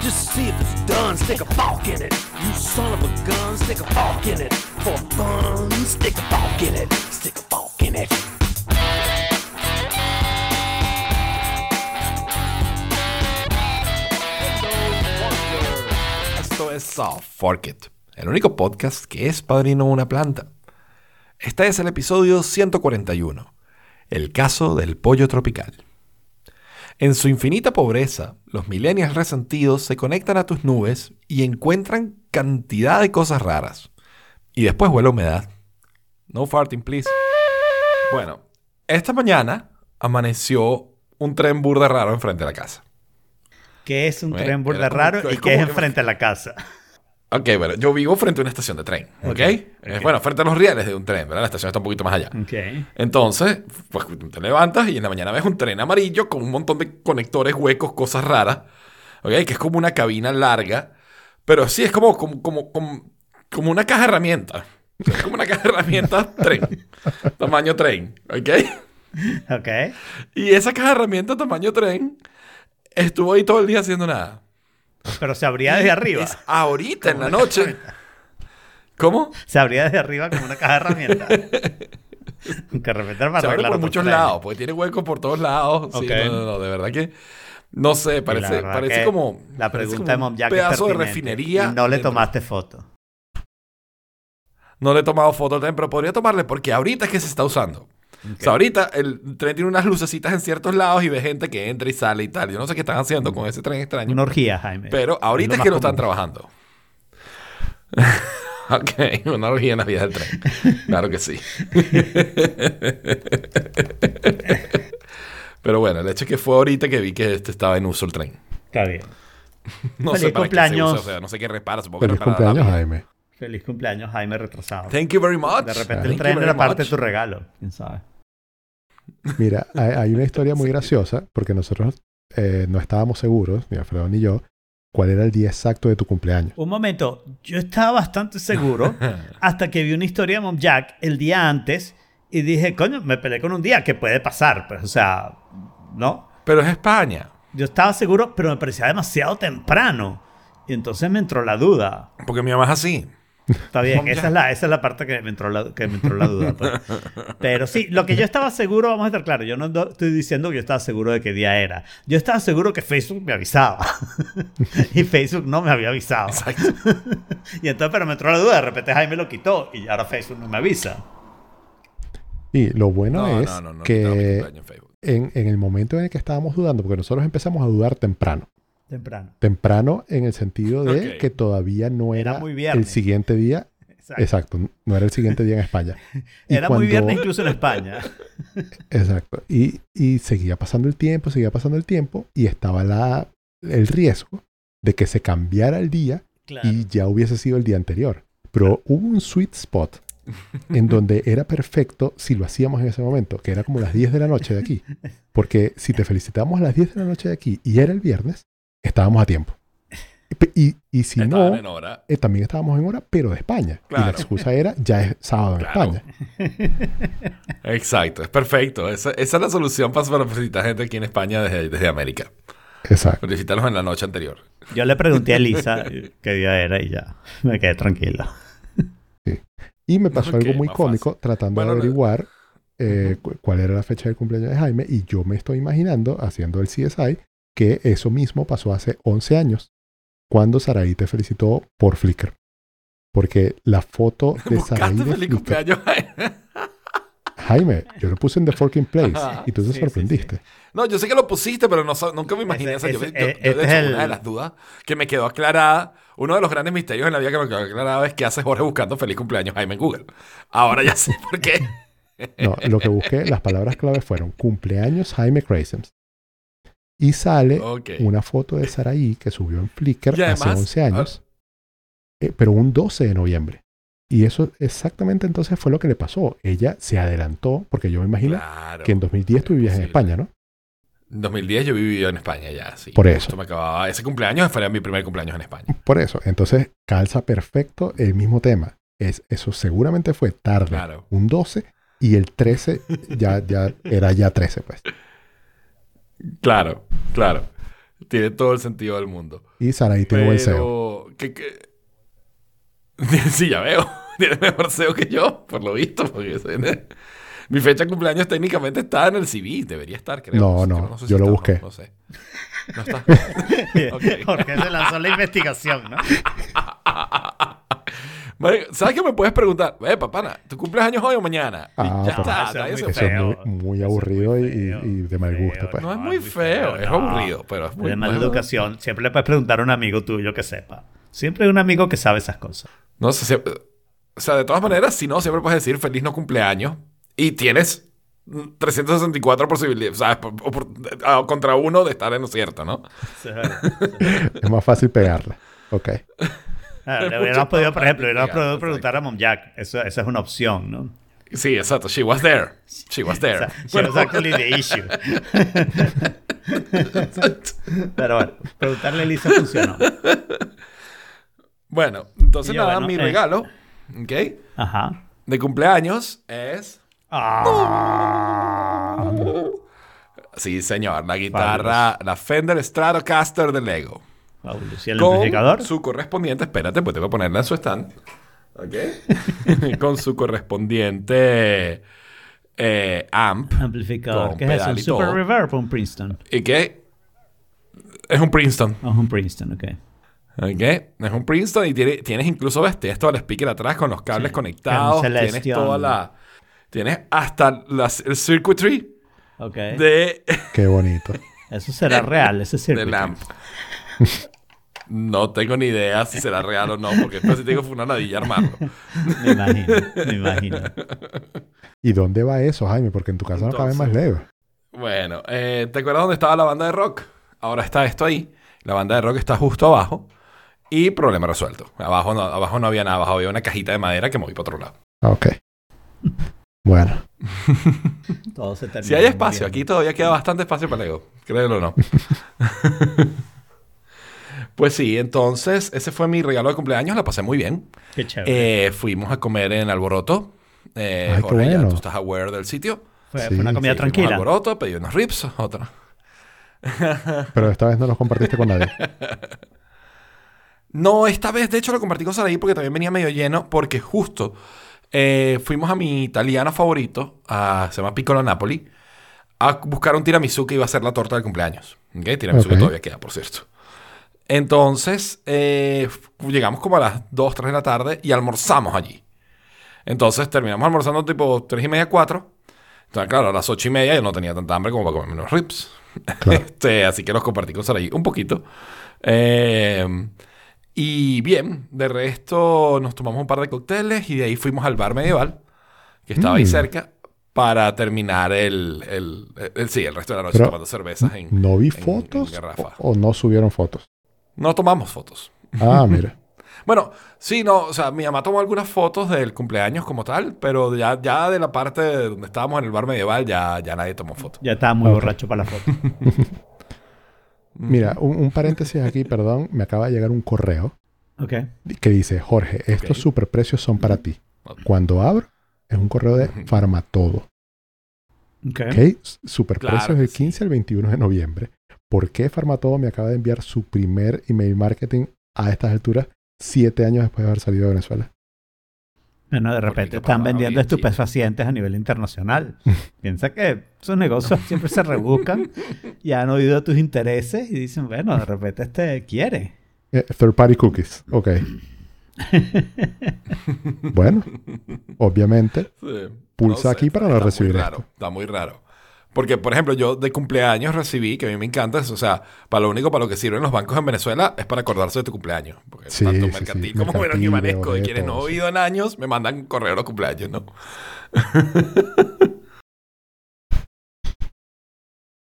Just see if it's done, stick a in it. You son of a gun, stick a in it. For fun, stick a in it. Stick a in it. Esto es Soft Fork It, el único podcast que es padrino de una planta. Este es el episodio 141, el caso del pollo tropical. En su infinita pobreza, los millennials resentidos se conectan a tus nubes y encuentran cantidad de cosas raras. Y después huele a humedad. No farting, please. Bueno, esta mañana amaneció un tren burda raro enfrente de la casa. ¿Qué es un tren burda raro y qué es enfrente a la casa? Ok, bueno, yo vivo frente a una estación de tren, ¿ok? Eh, bueno, frente a los rieles de un tren, ¿verdad? La estación está un poquito más allá. Ok. Entonces, pues te levantas y en la mañana ves un tren amarillo con un montón de conectores huecos, cosas raras, ¿ok? Que es como una cabina larga, pero sí es como, como, como, como, como una caja de herramientas. Es como una caja de herramientas tren, tamaño tren, ¿ok? Ok. Y esa caja de herramientas tamaño tren estuvo ahí todo el día haciendo nada. Pero se abría desde arriba. Es ahorita en la noche. ¿Cómo? Se abría desde arriba como una caja de herramientas. que repente para Se abre por muchos lados, porque tiene huecos por todos lados. Sí, no, no, no, de verdad que. No sé, parece, parece como. La pregunta como de Mom Jack Un es pedazo de refinería. Y no le tomaste foto. No le he tomado foto tren, pero podría tomarle porque ahorita es que se está usando. O sea, ahorita el tren tiene unas lucecitas en ciertos lados y ve gente que entra y sale y tal. Yo no sé qué están haciendo con ese tren extraño. Una orgía, Jaime. Pero ahorita es, lo que más no están común. trabajando. ok, una orgía en la vida del tren. Claro que sí. Pero bueno, el hecho es que fue ahorita que vi que este estaba en uso el tren. Está bien. No Feliz sé para qué se cumpleaños. usa, o sea, no sé qué repara, supongo que Feliz repara cumpleaños. Jaime. Feliz cumpleaños, Jaime retrasado. Thank you very much. De repente Thank el tren era parte de tu regalo. ¿Quién sabe? Mira, hay, hay una historia muy graciosa porque nosotros eh, no estábamos seguros, ni Alfredo ni yo, cuál era el día exacto de tu cumpleaños. Un momento. Yo estaba bastante seguro hasta que vi una historia de Mom Jack el día antes y dije, coño, me peleé con un día que puede pasar. Pues, o sea, ¿no? Pero es España. Yo estaba seguro, pero me parecía demasiado temprano. Y entonces me entró la duda. Porque mi mamá es así. Está bien, esa es, la, esa es la parte que me entró la, que me entró la duda. pues. Pero sí, lo que yo estaba seguro, vamos a estar claros, yo no estoy diciendo que yo estaba seguro de qué día era. Yo estaba seguro que Facebook me avisaba. y Facebook no me había avisado. Exacto. y entonces, pero me entró la duda, de repente Jaime lo quitó y ahora Facebook no me avisa. Y lo bueno No, es no, no, que en en, en el momento en el que estábamos dudando, porque nosotros empezamos a dudar temprano. Temprano. Temprano en el sentido de que todavía no Era era, muy el siguiente día. Exacto. Exacto, no era el siguiente día en España. Y Era muy viernes incluso en España. Exacto. Y, y seguía pasando el tiempo, seguía pasando el tiempo y estaba la, el riesgo de que se cambiara el día Claro. y ya hubiese sido el día anterior. Pero hubo un sweet spot en donde era perfecto si lo hacíamos en ese momento, que era como las 10 de la noche de aquí. Porque si te felicitamos a las 10 de la noche de aquí y era el viernes, estábamos a tiempo. Y, y, si Estaban no, en hora. eh, también estábamos en hora, pero de España. Y la Claro. excusa era, ya es sábado en Claro. España. Exacto, es perfecto. Esa, esa es la solución para, para felicitar gente aquí en España desde, desde América. Exacto. Felicitarlos en la noche anterior. Yo le pregunté a Elisa qué día era y ya me quedé tranquilo. Y me pasó algo muy cómico tratando Bueno, de no- averiguar eh, cu- cuál era la fecha del cumpleaños de Jaime y yo me estoy imaginando, haciendo el CSI, que eso mismo pasó hace 11 años, cuando Saraí te felicitó por Flickr. Porque la foto de Saraí de feliz Flickr, cumpleaños. Jaime, yo lo puse en The Forking Place Ajá, y tú te sí, sí, sorprendiste. No, yo sé que lo pusiste, pero no, nunca me imaginé Ese- eso. Yo- ese- yo- eh, yo, este de hecho, es el- una de las dudas que me quedó aclarada, uno de los grandes misterios en la vida que me quedó aclarado es que hace Jorge buscando feliz cumpleaños Jaime en Google. Ahora ya sé por qué. No, lo que busqué, las palabras clave fueron cumpleaños Jaime Crazems. Y sale una foto de Saraí que subió en Flickr hace además, 11 años, eh, pero un 12 de noviembre. Y eso exactamente entonces fue lo que le pasó. Ella se adelantó, porque yo me imagino Claro. que en 2010 tú vivías en Imposible. España, ¿no? En 2010 yo viví en España ya, sí. Por eso. Me acababa, ese cumpleaños fue mi primer cumpleaños en España. Por eso. Entonces calza perfecto el mismo tema. Es, eso seguramente fue tarde, Claro. un 12, y el 13 ya, ya era ya 13, pues. Claro, claro. Tiene todo el sentido del mundo. Y Saraí tiene buen SEO. Pero, ¿qué, qué? Sí, ya veo. Tiene mejor SEO que yo, por lo visto. Porque mi fecha de cumpleaños técnicamente está en el CV. Debería estar, creo. No, sé, no, sé yo lo está, busqué. No, no sé. No está. Ok. Jorge se lanzó la investigación, ¿no? ¿Sabes qué me puedes preguntar? Eh, papana, ¿tu cumples años hoy o mañana? Y Ah, ya pero- está. Eso es nadie muy se Eso es muy, muy Eso es aburrido muy y- y, de mal gusto, pues. No es No, muy es muy feo, es no. aburrido, pero es muy De mala no educación. Siempre le puedes preguntar a un amigo tuyo que sepa. Siempre hay un amigo que sabe esas cosas. No sé, si- o sea, de todas maneras, si no, siempre puedes decir feliz no cumpleaños y tienes 364 posibilidades, ¿sabes? Por- por- ah, contra uno de estar en lo cierto, ¿no? Es verdad. Es más fácil pegarla. Ok. Ah, le hubiéramos podido, por ejemplo, hubiéramos podido preguntar a Mom Jack. Eso, esa es una opción, ¿no? Sí, exacto. She was there. She was O there. sea, she was actually the issue. Pero bueno, preguntarle a Elisa funcionó. Bueno, entonces yo, nada, bueno, mi eh. regalo, ¿ok? Ajá. De cumpleaños es... Ah. Sí, señor, la guitarra, la Fender Stratocaster de Lego. Fabuloso. ¿Y el con amplificador? su correspondiente, espérate, pues tengo que ponerla en su stand. ¿Ok? con su correspondiente eh, amp. Amplificador. ¿Qué es eso? ¿Un Super. Reverb o un Princeton? ¿Y qué? Es un Princeton. Oh, es un Princeton, ok. ¿Ok? Es un Princeton y tiene- tienes incluso, ves, tienes todo el speaker atrás con los cables Sí. conectados. Tienes toda la... Tienes hasta el circuitry Ok. de, Qué bonito. Eso será real, ese circuito. del amp. No tengo ni idea si será real o no, porque después si te digo fue una ladilla armarlo. Me imagino, me imagino. ¿Y dónde va eso, Jaime? Porque en tu casa no caben más Legos. Bueno, eh, ¿te acuerdas dónde estaba la banda de rock? Ahora está esto ahí. La banda de rock está justo abajo. Y problema resuelto. Abajo no, abajo no había nada. Abajo había una cajita de madera que moví para otro lado. Ah, Ok. Bueno. Todo se termina. Si hay espacio, bien. aquí todavía queda bastante espacio para Lego. Créelo o no. pues sí, entonces ese fue mi regalo de cumpleaños. La pasé muy bien. Qué chévere. Eh, fuimos a comer en Alboroto. Eh, Ay, qué Jorge, ya tú estás aware del sitio. fue, sí, fue una comida Sí, fuimos a tranquila. Alboroto, pedí unos ribs, otra. Pero esta vez no los compartiste con nadie. No, esta vez de hecho lo compartí con Saraí porque también venía medio lleno porque justo eh, fuimos a mi italiano favorito, a- se llama Piccolo Napoli, a buscar un tiramisú que iba a ser la torta del cumpleaños. ¿Ok? Tiramisú que todavía queda, por cierto. Entonces, eh, llegamos como a las 2, 3 de la tarde y almorzamos allí. Entonces terminamos almorzando tipo 3 y media, 4. Entonces, claro, a las 8 y media yo no tenía tanta hambre como para comerme unos ribs. Claro. Este, así que los compartí con Saraí un poquito. Eh, y bien, de resto nos tomamos un par de cócteles y de ahí fuimos al bar medieval, que estaba ahí Mm. cerca, para terminar el, el, el- sí, el resto de la noche Pero, tomando cervezas en... ¿No vi en- fotos o no subieron fotos? No tomamos fotos. Ah, mira. Bueno, sí, no, o sea, mi mamá tomó algunas fotos del cumpleaños como tal, pero ya, ya de la parte de donde estábamos en el bar medieval ya, ya nadie tomó fotos. Ya estaba muy borracho para la foto. Mira, un, un paréntesis aquí, perdón. Me acaba de llegar un correo Ok. que dice, Jorge, estos superprecios son para ti. Cuando abro, es un correo de Farmatodo. Ok. ¿Ok? S- Superprecios Claro del sí. 15 al 21 de noviembre. ¿Por qué Farmatodo me acaba de enviar su primer email marketing a estas alturas, siete años después de haber salido de Venezuela? Bueno, de repente están vendiendo estupefacientes a nivel internacional. Piensa que esos negocios siempre se rebuscan y han oído tus intereses y dicen, bueno, de repente este quiere. Eh, third party cookies. Ok. bueno, obviamente. Sí. Pulsa aquí para no está recibir muy esto. raro, Está muy raro. Porque, por ejemplo, yo de cumpleaños recibí, que a mí me encanta, es, o sea, para lo único para lo que sirven los bancos en Venezuela es para acordarse de tu cumpleaños. Porque Sí, tanto sí, mercantil sí. como Verón y Manesco, de quienes no he oído en años, me mandan correo a los cumpleaños, ¿no?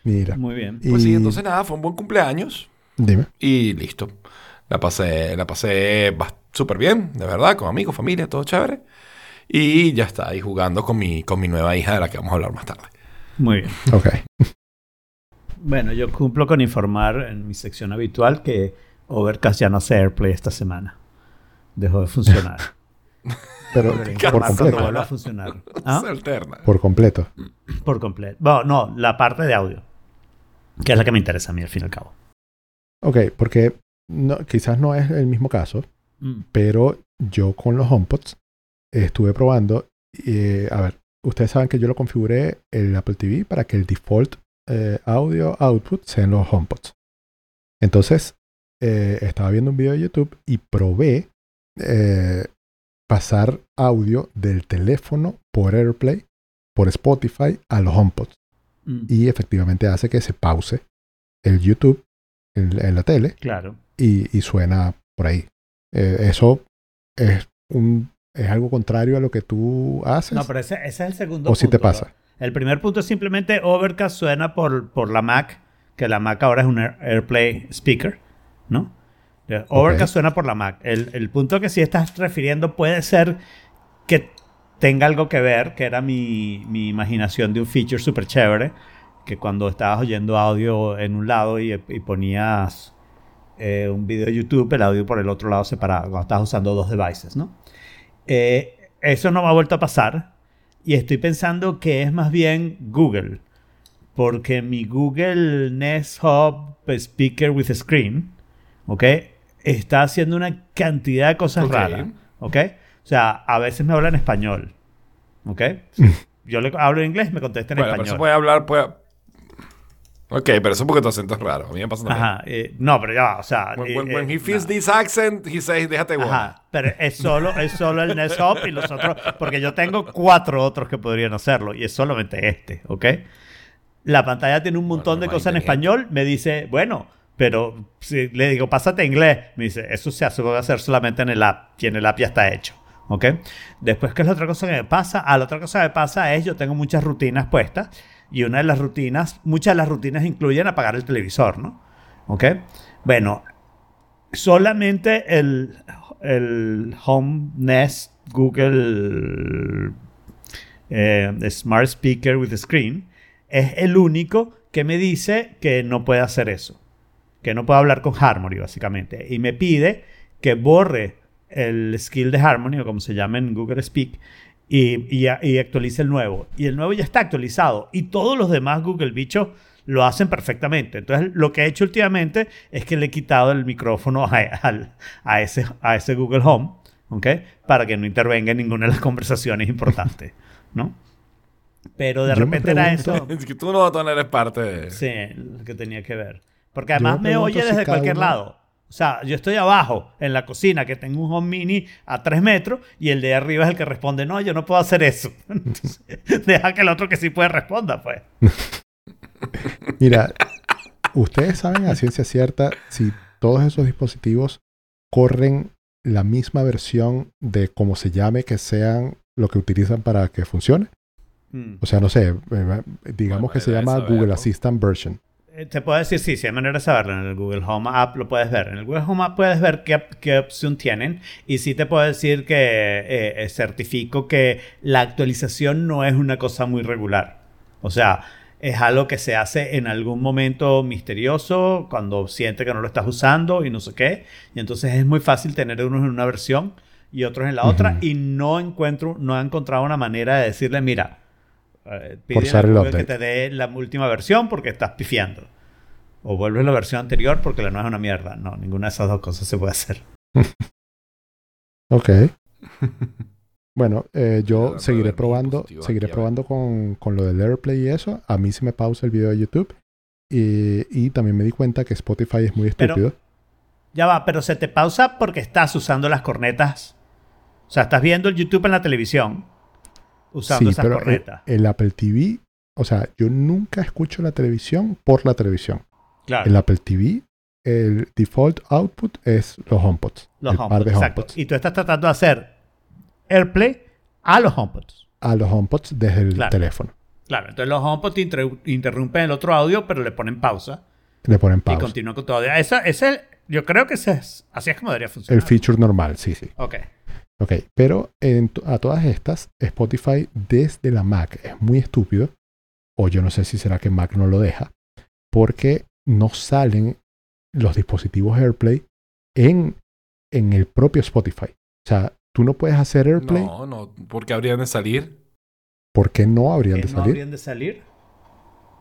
Mira. Muy bien. Pues sí, entonces nada, fue un buen cumpleaños Dime. y listo. La pasé, la pasé súper bien, de verdad, con amigos, familia, todo chévere. Y ya está, ahí jugando con mi, con mi nueva hija de la que vamos a hablar más tarde. Muy bien. Ok. Bueno, yo cumplo con informar en mi sección habitual que Overcast ya no hace AirPlay esta semana. Dejó de funcionar. Pero Pero por completo. vuelva a funcionar. ¿Ah? Se alterna. Por completo. Por completo. Bueno, no, la parte de audio. Que es la que me interesa a mí al fin y al cabo. Ok, porque no, quizás no es el mismo caso, Mm. pero yo con los HomePods estuve probando. eh, a ver, ustedes saben que yo lo configuré el Apple TV para que el default eh, audio output sean los HomePods. Entonces, eh, estaba viendo un video de YouTube y probé eh, pasar audio del teléfono por AirPlay, por Spotify a los HomePods. Mm. Y efectivamente hace que se pause el YouTube en, en la tele Claro. y, y suena por ahí. Eso es, un, es algo contrario a lo que tú haces. No, pero ese, ese es el segundo o si te punto, pasa. ¿no? El primer punto es simplemente Overcast suena por, por la Mac, que la Mac ahora es un Air- AirPlay speaker, ¿no? Overcast suena por la Mac. El, el punto que sí estás refiriendo puede ser que tenga algo que ver, que era mi, mi imaginación de un feature súper chévere, que cuando estabas oyendo audio en un lado y, y ponías eh, un video de YouTube, el audio por el otro lado separado, cuando estás usando dos devices, ¿no? Eh, eso no me ha vuelto a pasar y estoy pensando que es más bien Google, porque mi Google Nest Hub Speaker with Screen, ¿ok? Está haciendo una cantidad de cosas raras, ¿ok? O sea, a veces me habla en español, ¿ok? Yo le hablo en inglés, me contesta en Bueno, pero español. puede hablar, puede... Ok, pero eso es porque tu acento es raro. A mí me pasa también. Ajá, eh, no, pero ya va, o sea... When, eh, when- when eh, he feels no. this accent, he says, déjate bueno. Ajá, pero es solo, es solo el Nest Hub y los otros, porque yo tengo cuatro otros que podrían hacerlo y es solamente este, ¿ok? La pantalla tiene un montón de Bueno, cosas en español, me dice, bueno, pero si le digo, pásate a inglés, me dice, eso se hace, puede hacer solamente en el app, y en el app ya está hecho, ¿ok? Después, ¿qué es la otra cosa que me pasa? Ah, la otra cosa que me pasa es, yo tengo muchas rutinas puestas y una de las rutinas, muchas de las rutinas incluyen apagar el televisor, ¿no? ¿Ok? Bueno, solamente el, el Home Nest Google eh, Smart Speaker with Screen es el único que me dice que no puede hacer eso. Que no puede hablar con Harmony, básicamente. Y me pide que borre el skill de Harmony, o como se llama en Google Speak, y, y, y actualice el nuevo. Y el nuevo ya está actualizado. Y todos los demás Google bichos lo hacen perfectamente. Entonces, lo que he hecho últimamente es que le he quitado el micrófono a, al- a ese, a ese Google Home, ¿ok? Para que no intervenga en ninguna de las conversaciones importantes, ¿no? Pero de Yo repente era eso. Es que tú no, tú no eres parte de... Sí, lo que tenía que ver. Porque Yo además me me, oye si desde cualquier uno- lado. O sea, yo estoy abajo en la cocina que tengo un home mini a 3 metros y el de arriba es el que responde, no, yo no puedo hacer eso. Entonces, deja que el otro que sí puede responda, pues. Mira, ustedes saben a ciencia cierta si todos esos dispositivos corren la misma versión de como se llame que sean lo que utilizan para que funcione. Mm. O sea, no sé, eh, digamos Bueno, que se llama saberlo. Google Assistant Version. Eh, Te puedo decir, sí, sí, hay manera de saberlo. En el Google Home App lo puedes ver. En el Google Home App puedes ver qué, qué opción tienen. Y sí te puedo decir que eh, eh, certifico que la actualización no es una cosa muy regular. O sea, es algo que se hace en algún momento misterioso, cuando siente que no lo estás usando y no sé qué. Y entonces es muy fácil tener unos en una versión y otros en la otra. Y no encuentro, no he encontrado una manera de decirle, mira, eh, Forzar el Google que update. te dé la última versión porque estás pifiando. O vuelves la versión anterior porque la nueva es una mierda. No, ninguna de esas dos cosas se puede hacer. Ok. Bueno, eh, yo seguiré probando, seguiré probando con, con lo del AirPlay y eso. A mí se me pausa el video de YouTube. Y, y también me di cuenta que Spotify es muy Pero- estúpido. Ya va, pero se te pausa porque estás usando las cornetas. O sea, estás viendo el YouTube en la televisión usando sí, esas pero el, cornetas. el Apple TV, o sea, yo nunca escucho la televisión por la televisión. claro. El Apple TV, el default output es los HomePods. los el par HomePods, de exacto. HomePods. Y tú estás tratando de hacer AirPlay a los HomePods. A los HomePods desde el Claro. teléfono. Claro, entonces los HomePods te inter- interrumpen el otro audio, pero le ponen pausa Le ponen y pausa. continúan con tu audio. Esa, ese, yo creo que ese es, así es como debería funcionar. El feature normal, sí, sí. Ok. Ok, pero en a todas estas, Spotify desde la Mac es muy estúpido, o yo no sé si será que Mac no lo deja, porque no salen los dispositivos AirPlay en, en el propio Spotify. O sea, tú no puedes hacer AirPlay, No, no, porque habrían de salir. ¿por qué no habrían ¿Que de no salir? habrían de salir?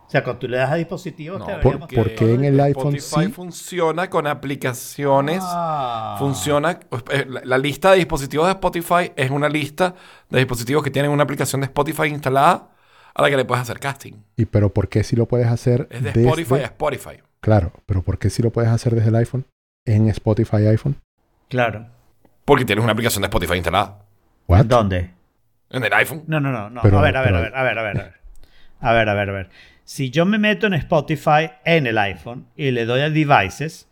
O sea, cuando tú le das a dispositivos, No, te porque porque en el iPhone Spotify sí. funciona con aplicaciones. Ah. Funciona. eh, La, la lista de dispositivos de Spotify es una lista de dispositivos que tienen una aplicación de Spotify instalada a la que le puedes hacer casting. ¿Y pero por qué si lo puedes hacer Es de desde... Spotify a Spotify. Claro, pero ¿por qué si lo puedes hacer desde el iPhone? En Spotify iPhone. Claro. Porque tienes una aplicación de Spotify instalada. What? ¿Dónde? En el iPhone. No, no, no, no. Pero- a ver, a ver, pero- a ver, a ver, a ver, a ver. A ver, a ver, a ver. Si yo me meto en Spotify en el iPhone y le doy a devices,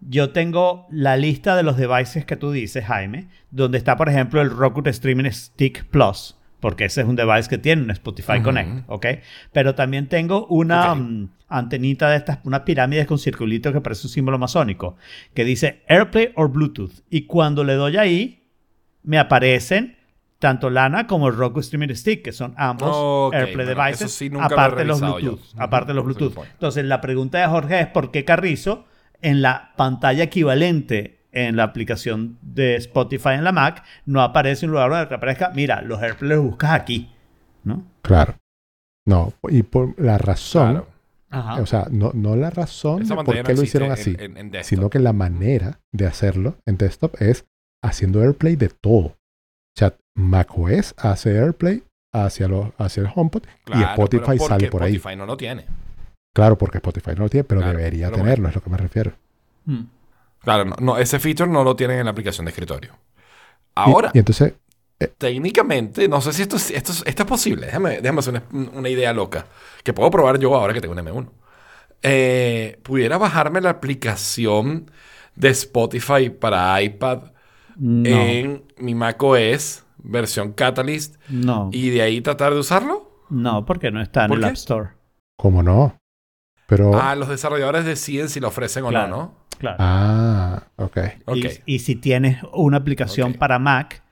yo tengo la lista de los devices que tú dices, Jaime, donde está, por ejemplo, el Roku Streaming Stick Plus, porque ese es un device que tiene un Spotify. Connect, ¿ok? Pero también tengo una mm, antenita de estas, unas pirámides con circulitos que parece un símbolo masónico, que dice AirPlay o Bluetooth. Y cuando le doy ahí, me aparecen tanto Lana como el Roku Streaming Stick, que son ambos AirPlay bueno, devices, eso sí nunca lo he aparte de los. Bluetooth. Aparte de los Bluetooth. Entonces, la pregunta de Jorge es por qué Carrizo, en la pantalla equivalente en la aplicación de Spotify en la Mac, no aparece un lugar donde te aparezca, mira, los AirPlay los buscas aquí. ¿No? Claro. No, y por la razón, Claro. Ajá. o sea, no, no la razón de por qué no lo hicieron en- así, en- en desktop. sino que la manera de hacerlo en desktop es haciendo AirPlay de todo. Sea, macOS hace AirPlay hacia, los, hacia el HomePod y Spotify sale por ahí. Spotify no lo tiene. Claro, porque Spotify no lo tiene, pero Claro, debería pero tenerlo, bueno. es lo que me refiero. Mm. Claro, no, no, ese feature no lo tienen en la aplicación de escritorio. Ahora, y entonces, técnicamente, no sé si esto, es- esto, es- esto es posible. Déjame, déjame hacer una, una idea loca. Que puedo probar yo ahora que tengo un M1. Eh, pudiera bajarme la aplicación de Spotify para iPad No. en mi macOS, versión Catalyst, no. y de ahí tratar de usarlo. No, porque no está en ¿Por el qué? App Store. ¿cómo no? Pero, Ah, los desarrolladores deciden si lo ofrecen o no, ¿no? Claro. ah, ok. Ok. Y, y si tienes una aplicación para Mac,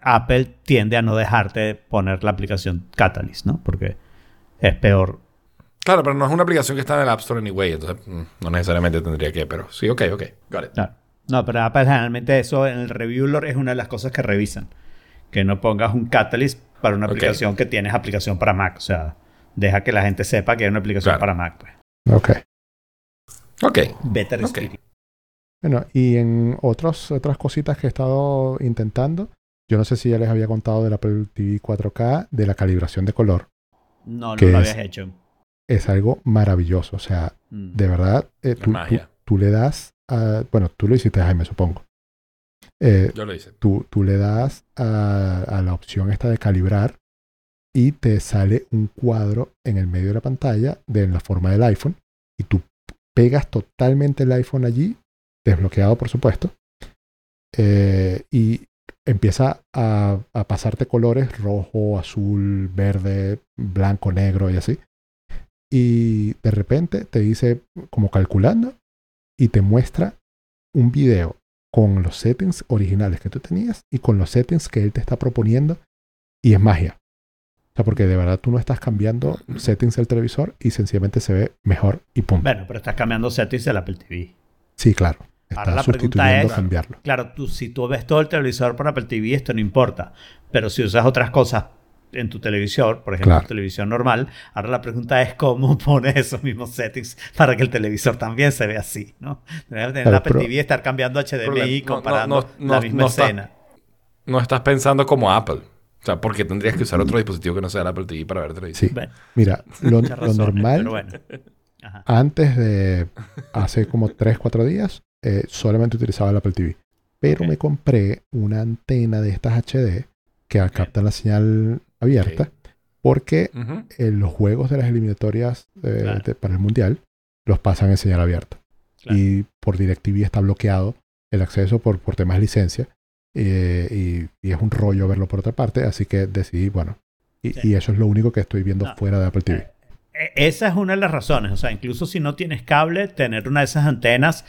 Apple tiende a no dejarte poner la aplicación Catalyst, ¿no? Porque es peor. Claro, pero no es una aplicación que está en el App Store anyway, entonces mm, no necesariamente tendría que, pero sí, ok, ok. Got it. Claro. No, pero Apple generalmente eso en el reviewer es una de las cosas que revisan. Que no pongas un Catalyst para una Ok. aplicación que tienes aplicación para Mac. O sea, deja que la gente sepa que hay una aplicación Claro. para Mac. Pues. Ok. Ok. Better Ok. experience. Bueno, y en otros, otras cositas que he estado intentando, yo no sé si ya les había contado del Apple TV 4K, de la calibración de color. No, no ¿Qué lo es? habías hecho. Es algo maravilloso. O sea, Mm. de verdad, eh, tú, tú- magia. tú le das a... Bueno, tú lo hiciste, Jaime, supongo. Eh, Yo lo hice. tú, tú le das a, a la opción esta de calibrar y te sale un cuadro en el medio de la pantalla de la forma del iPhone y tú pegas totalmente el iPhone allí, desbloqueado por supuesto, eh, y empieza a, a pasarte colores rojo, azul, verde, blanco, negro y así. Y de repente te dice como calculando y te muestra un video con los settings originales que tú tenías y con los settings que él te está proponiendo y es magia. O sea, porque de verdad tú no estás cambiando settings del televisor y sencillamente se ve mejor y punto. Bueno, pero estás cambiando settings del Apple TV. Sí, claro. Ahora Está la pregunta es- cambiarlo. Claro, tú, si tú ves todo el televisor por Apple TV, esto no importa. Pero si usas otras cosas en tu televisor, por ejemplo, Claro. tu televisión normal, ahora la pregunta es cómo pones esos mismos settings para que el televisor también se vea así, ¿no? Debes tener el Apple TV y estar cambiando HDMI No, no, comparando no, no, la misma no está- escena. No estás pensando como Apple. O sea, porque tendrías que usar otro dispositivo que no sea el Apple TV para ver televisión. Sí. Bueno, Mira, lo, razones, normal bueno. Antes de hace como 3, 4 días, eh, solamente utilizaba el Apple TV. Pero me compré una antena de estas HD que captan la señal abierta porque eh, los juegos de las eliminatorias eh, Claro. de- para el mundial los pasan en señal abierta. Claro. Y por DirecTV está bloqueado el acceso por, por temas de licencia. eh, y, y es un rollo verlo por otra parte. Así que decidí, bueno. Y, Sí. y eso es lo único que estoy viendo No. fuera de Apple TV. Esa es una de las razones. O sea, incluso si no tienes cable, tener una de esas antenas.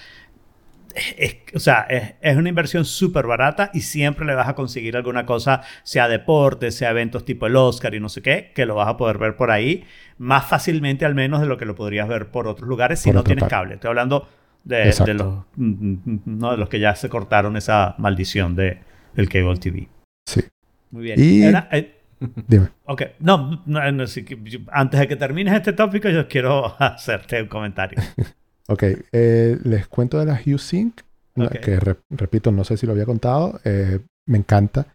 Es, o sea, es, es una inversión súper barata y siempre le vas a conseguir alguna cosa, sea deporte, sea eventos tipo el Oscar y no sé qué, que lo vas a poder ver por ahí más fácilmente al menos de lo que lo podrías ver por otros lugares si Por no tienes cable. Estoy hablando de, los, mm, mm, no, de los que ya se cortaron esa maldición de, del cable TV. Sí. Muy bien. Y- eh, Dime. Ok, no, antes de que termines este tópico, yo quiero hacerte un comentario. Ok, eh, les cuento de la Hue Sync, una- Ok. que re- repito, no sé si lo había contado, eh, me encanta.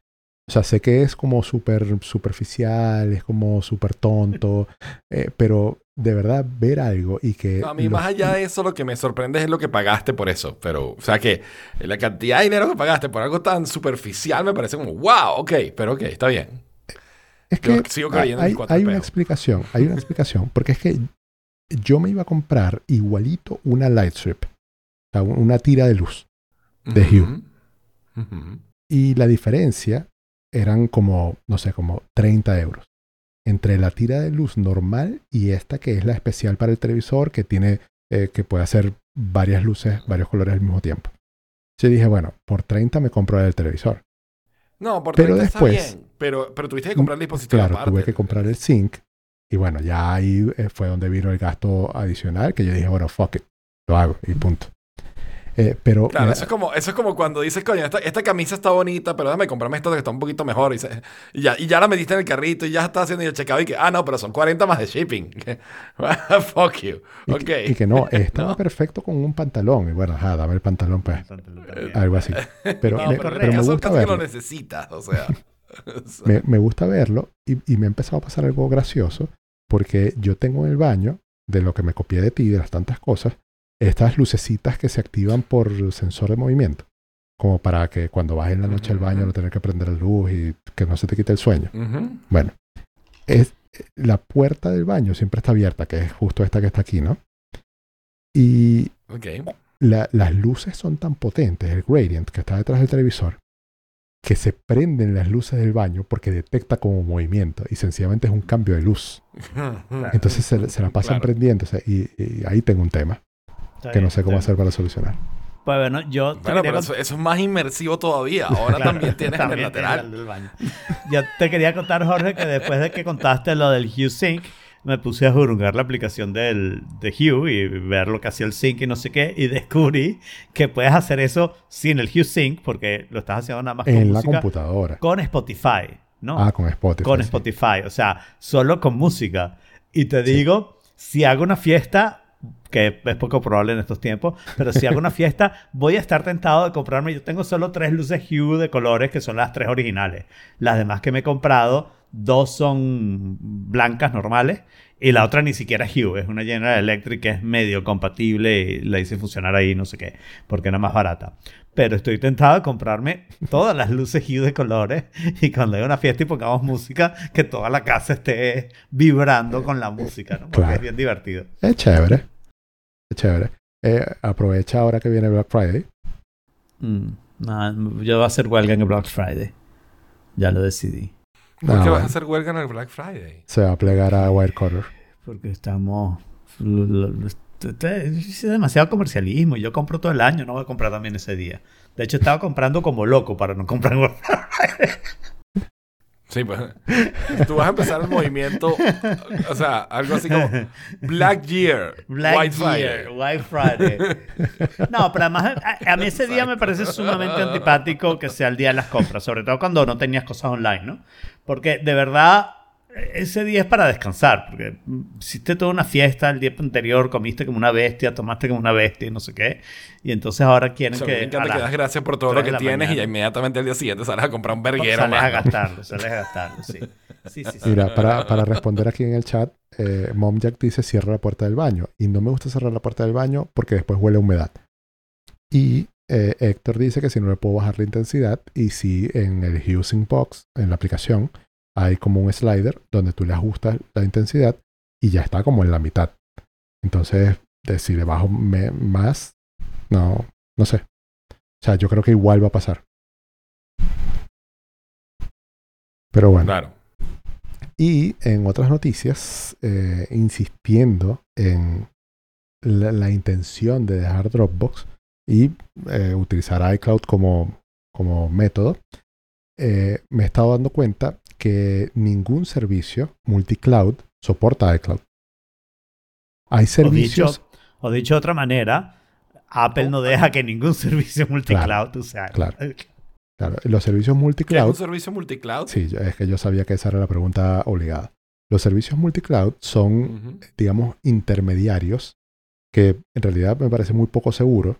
O sea, sé que es como súper superficial, es como súper tonto, eh, pero de verdad ver algo y que... No, a mí los- más allá de eso lo que me sorprende es lo que pagaste por eso. Pero, o sea que la cantidad de dinero que pagaste por algo tan superficial me parece como, wow, ok, pero ok, está bien. Es Yo que sigo creyendo en hay, el 4P. hay una explicación, hay una explicación, porque es que yo me iba a comprar igualito una light strip, o sea, una tira de luz, De Hue. Y la diferencia eran como, no sé, como 30 euros entre la tira de luz normal y esta que es la especial para el televisor que tiene, eh, que puede hacer varias luces, varios colores al mismo tiempo. Yo dije, bueno, por 30 me compro el televisor. No, por Pero 30 está después- bien, pero, pero tuviste que comprar el dispositivo Claro, aparte. tuve que comprar el zinc y bueno, ya ahí eh, fue donde vino el gasto adicional que yo dije, bueno, fuck it, lo hago y punto. Eh, pero Claro, eso es, como, eso es como cuando dices, coño, esta, esta camisa está bonita, pero déjame comprarme esta que está un poquito mejor. Y, se- y ya, y ya la metiste en el carrito y ya estás haciendo el checkout y que, ah, no, pero son 40 más de shipping. Fuck you. y, Ok. que, y que no, estaba No. perfecto con un pantalón. Y bueno, ajá, dame el pantalón, pues, algo así. Pero, No, me, pero, en pero me caso gusta casi que lo verlo. necesitas, o sea. Me, me gusta verlo y, y me ha empezado a pasar algo gracioso porque yo tengo en el baño, de lo que me copié de ti, de las tantas cosas, estas lucecitas que se activan por sensor de movimiento. Como para que cuando vas en la noche al baño no tener que prender la luz y que no se te quite el sueño. Bueno, es, la puerta del baño siempre está abierta, que es justo esta que está aquí, ¿no? Y la- las luces son tan potentes, el gradient que está detrás del televisor, que se prenden las luces del baño porque detecta como movimiento y sencillamente es un cambio de luz. Entonces se, se la pasan Claro. prendiendo y, y ahí tengo un tema que no sé cómo hacer para solucionar. Pues bueno, yo te Bueno, pero eso, eso es más inmersivo todavía. Ahora Claro, también tienes en el lateral. el del baño. Yo te quería contar, Jorge, que después de que contaste lo del Hue Sync, me puse a juzgar la aplicación del, de Hue y ver lo que hacía el Sync y no sé qué, y descubrí que puedes hacer eso sin el Hue Sync, porque lo estás haciendo nada más con En la computadora. con Spotify, ¿no? Ah, con Spotify. con sí. Spotify, o sea, solo con música. Y te digo, si hago una fiesta, que es poco probable en estos tiempos, pero si hago una fiesta, voy a estar tentado de comprarme. Yo tengo solo tres luces Hue de colores, que son las tres originales. Las demás que me he comprado, dos son blancas normales. Y la otra ni siquiera es Hue, es una General Electric que es medio compatible y la hice funcionar ahí, no sé qué, porque era más barata. Pero estoy tentado de comprarme todas las luces Hue de colores y cuando haya una fiesta y pongamos música, que toda la casa esté vibrando con la música, ¿no? Porque Claro. es bien divertido. Es chévere. Es chévere. Eh, aprovecha ahora que viene Black Friday. Mm, no, yo voy a hacer huelga en el Black Friday. Ya lo decidí. ¿Por Ah, qué vas bueno. a hacer huelga en el Black Friday? Se va a plegar a Wirecutter. Porque estamos... Es demasiado comercialismo. Yo compro todo el año, no voy a comprar también ese día. De hecho, estaba comprando como loco para no comprar en Black Friday. Sí, pues. Tú vas a empezar el movimiento, o sea, algo así como Black Year, Black White Year, Friday. White Friday. No, pero además a, a mí ese día me parece sumamente antipático que sea el día de las compras, sobre todo cuando no tenías cosas online, ¿no? Porque de verdad ese día es para descansar, porque hiciste toda una fiesta el día anterior, comiste como una bestia, tomaste como una bestia y no sé qué, y entonces ahora quieren O sea, que... me encanta a que das gracias por todo lo que tienes y mañana. ya inmediatamente al día siguiente sales a comprar un verguero sales a más. gastarlo, sales a gastarlo, sí. Sí, sí, sí. Mira, para, para responder aquí en el chat, eh, Mom Jack dice cierra la puerta del baño. Y no me gusta cerrar la puerta del baño porque después huele a humedad. Y eh, Héctor dice que si no le puedo bajar la intensidad y si en el Using Box, en la aplicación, hay como un slider donde tú le ajustas la intensidad y ya está como en la mitad. Entonces, si le bajo me- más, no, no sé. O sea, yo creo que igual va a pasar. Pero bueno. Claro. Y en otras noticias, eh, insistiendo en la, la intención de dejar Dropbox y eh, utilizar iCloud como, como método, eh, me he estado dando cuenta que ningún servicio multicloud soporta iCloud. Hay O servicios... dicho, o dicho de otra manera, Apple no deja que ningún servicio multicloud use Claro. Claro, los servicios ¿Qué es un multicloud, servicio multicloud? sí, es que yo sabía que esa era la pregunta obligada. Los servicios multicloud son, digamos, intermediarios que en realidad me parece muy poco seguro,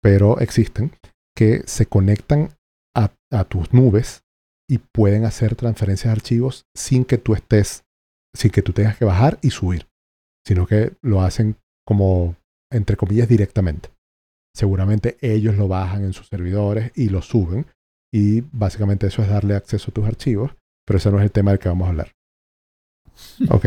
pero existen, que se conectan a, a tus nubes y pueden hacer transferencias de archivos sin que tú estés, sin que tú tengas que bajar y subir, sino que lo hacen como, entre comillas, directamente. Seguramente ellos lo bajan en sus servidores y lo suben, y básicamente eso es darle acceso a tus archivos, pero ese no es el tema del que vamos a hablar. ¿Ok?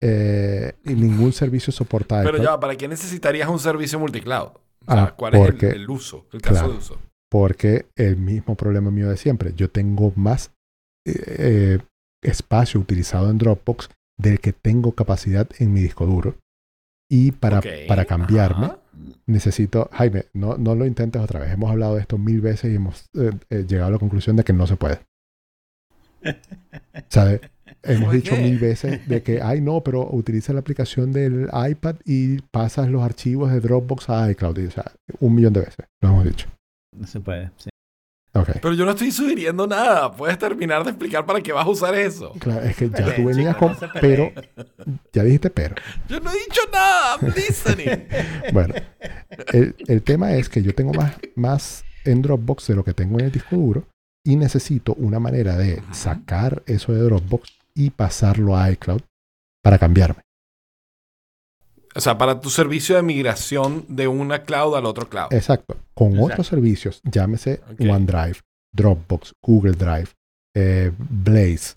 Eh, y ningún servicio soporta Pero iCloud. ya, ¿para qué necesitarías un servicio multicloud? O sea, Ah, ¿cuál es porque- el, el uso, el caso claro. de uso? Porque el mismo problema mío de siempre. Yo tengo más eh, eh, espacio utilizado en Dropbox del que tengo capacidad en mi disco duro. Y para, para cambiarme, ajá. necesito, Jaime, no, no lo intentes otra vez. Hemos hablado de esto mil veces y hemos eh, eh, llegado a la conclusión de que no se puede. De- hemos ¿Por dicho qué? mil veces de que, ay, no, pero utiliza la aplicación del iPad y pasas los archivos de Dropbox a iCloud. Y, o sea, un millón de veces lo hemos dicho. No se puede. sí. Pero yo no estoy sugiriendo nada. Puedes terminar de explicar para qué vas a usar eso. Claro, es que ya tú venías con no pero, ya dijiste pero. Yo no he dicho nada. I'm listening. Bueno, el, el tema es que yo tengo más, más en Dropbox de lo que tengo en el disco duro y necesito una manera de sacar eso de Dropbox y pasarlo a iCloud para cambiarme. O sea, para tu servicio de migración de una cloud al otro cloud. Exacto. Con Exacto. otros servicios, llámese. OneDrive, Dropbox, Google Drive, eh, Blaze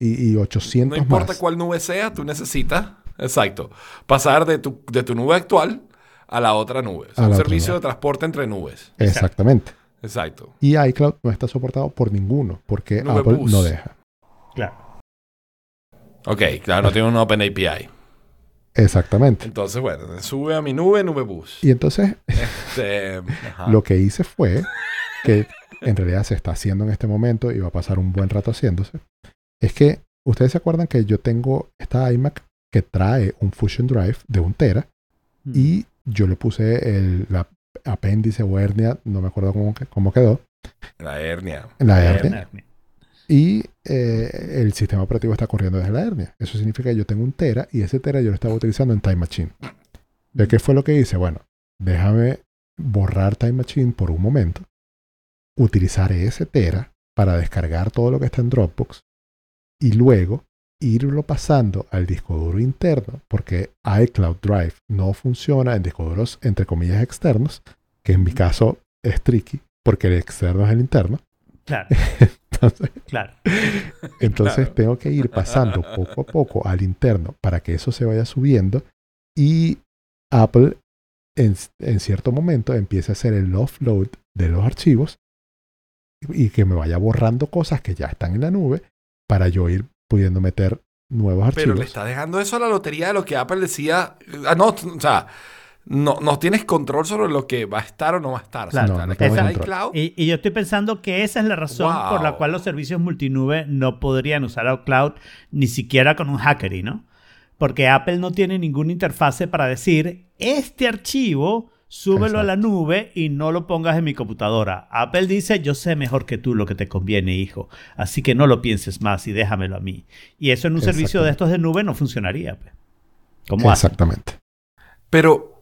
y, y 800 No importa más. cuál nube sea, tú necesitas, exacto, pasar de tu, de tu nube actual a la otra nube. A un servicio nube. de transporte entre nubes. Exactamente. Exacto. Y iCloud no está soportado por ninguno porque Nube Apple Bus. no deja. Claro. Ok, claro, no tiene un Open API. Exactamente. Entonces, bueno, sube a mi nube, nube bus. Y entonces Este. Lo que hice fue, que en realidad se está haciendo en este momento y va a pasar un buen rato haciéndose, es que ustedes se acuerdan que yo tengo esta iMac que trae un Fusion Drive de un tera Mm. y yo le puse el la apéndice o hernia, no me acuerdo cómo, cómo quedó, La hernia. la La hernia, y eh, el sistema operativo está corriendo desde la hernia. Eso significa que yo tengo un tera y ese tera yo lo estaba utilizando en Time Machine. ¿De qué fue lo que hice? Bueno, déjame borrar Time Machine por un momento, utilizar ese Tera para descargar todo lo que está en Dropbox y luego irlo pasando al disco duro interno, porque iCloud Drive no funciona en discos duros entre comillas externos, que en mi caso es tricky, porque el externo es el interno. Claro, Entonces, claro. entonces Claro. tengo que ir pasando poco a poco al interno para que eso se vaya subiendo y Apple en, en cierto momento empiece a hacer el offload de los archivos y que me vaya borrando cosas que ya están en la nube para yo ir pudiendo meter nuevos Pero archivos. le está dejando eso a la lotería de lo que Apple decía. Ah, no, o sea, no, no tienes control sobre lo que va a estar o no va a estar. O sea, No, no iCloud. Y, y yo estoy pensando que esa es la razón Wow. por la cual los servicios multinube no podrían usar iCloud ni siquiera con un hackery, ¿no? Porque Apple no tiene ninguna interfase para decir, este archivo, súbelo a la nube y no lo pongas en mi computadora. Apple dice, yo sé mejor que tú lo que te conviene, hijo. Así que no lo pienses más y déjamelo a mí. Y eso en un servicio de estos de nube no funcionaría. pues. ¿Cómo hace? Exactamente. Pero,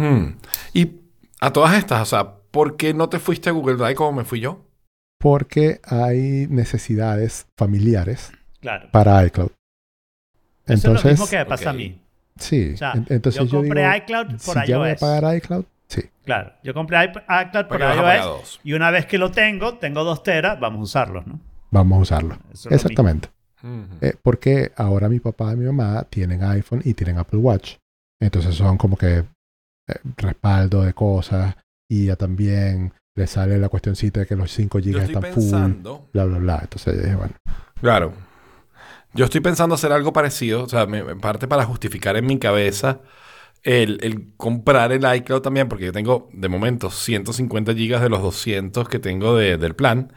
hmm, y a todas estas, o sea, ¿por qué no te fuiste a Google Drive como me fui yo? Porque hay necesidades familiares Claro. para iCloud. eso es lo Entonces, mismo que me pasa a mí. sí. O sea, en- entonces yo yo, compré digo, iCloud por si ya voy a iOS. pagar iCloud, sí, Claro, yo compré iCloud por iOS y una vez que lo tengo, tengo dos teras, vamos a usarlos, ¿no? vamos a usarlo. Eso es lo Exactamente. Eh, porque ahora mi papá y mi mamá tienen iPhone y tienen Apple Watch. Entonces son como que respaldo de cosas y ya también le sale la cuestioncita de que los 5 Yo GB estoy están full, pensando, bla, bla, bla. Entonces yo dije, bueno, claro, yo estoy pensando hacer algo parecido, o sea, me- en parte para justificar en mi cabeza el, el comprar el iCloud también, porque yo tengo de momento 150 gigas de los 200 que tengo de- del plan.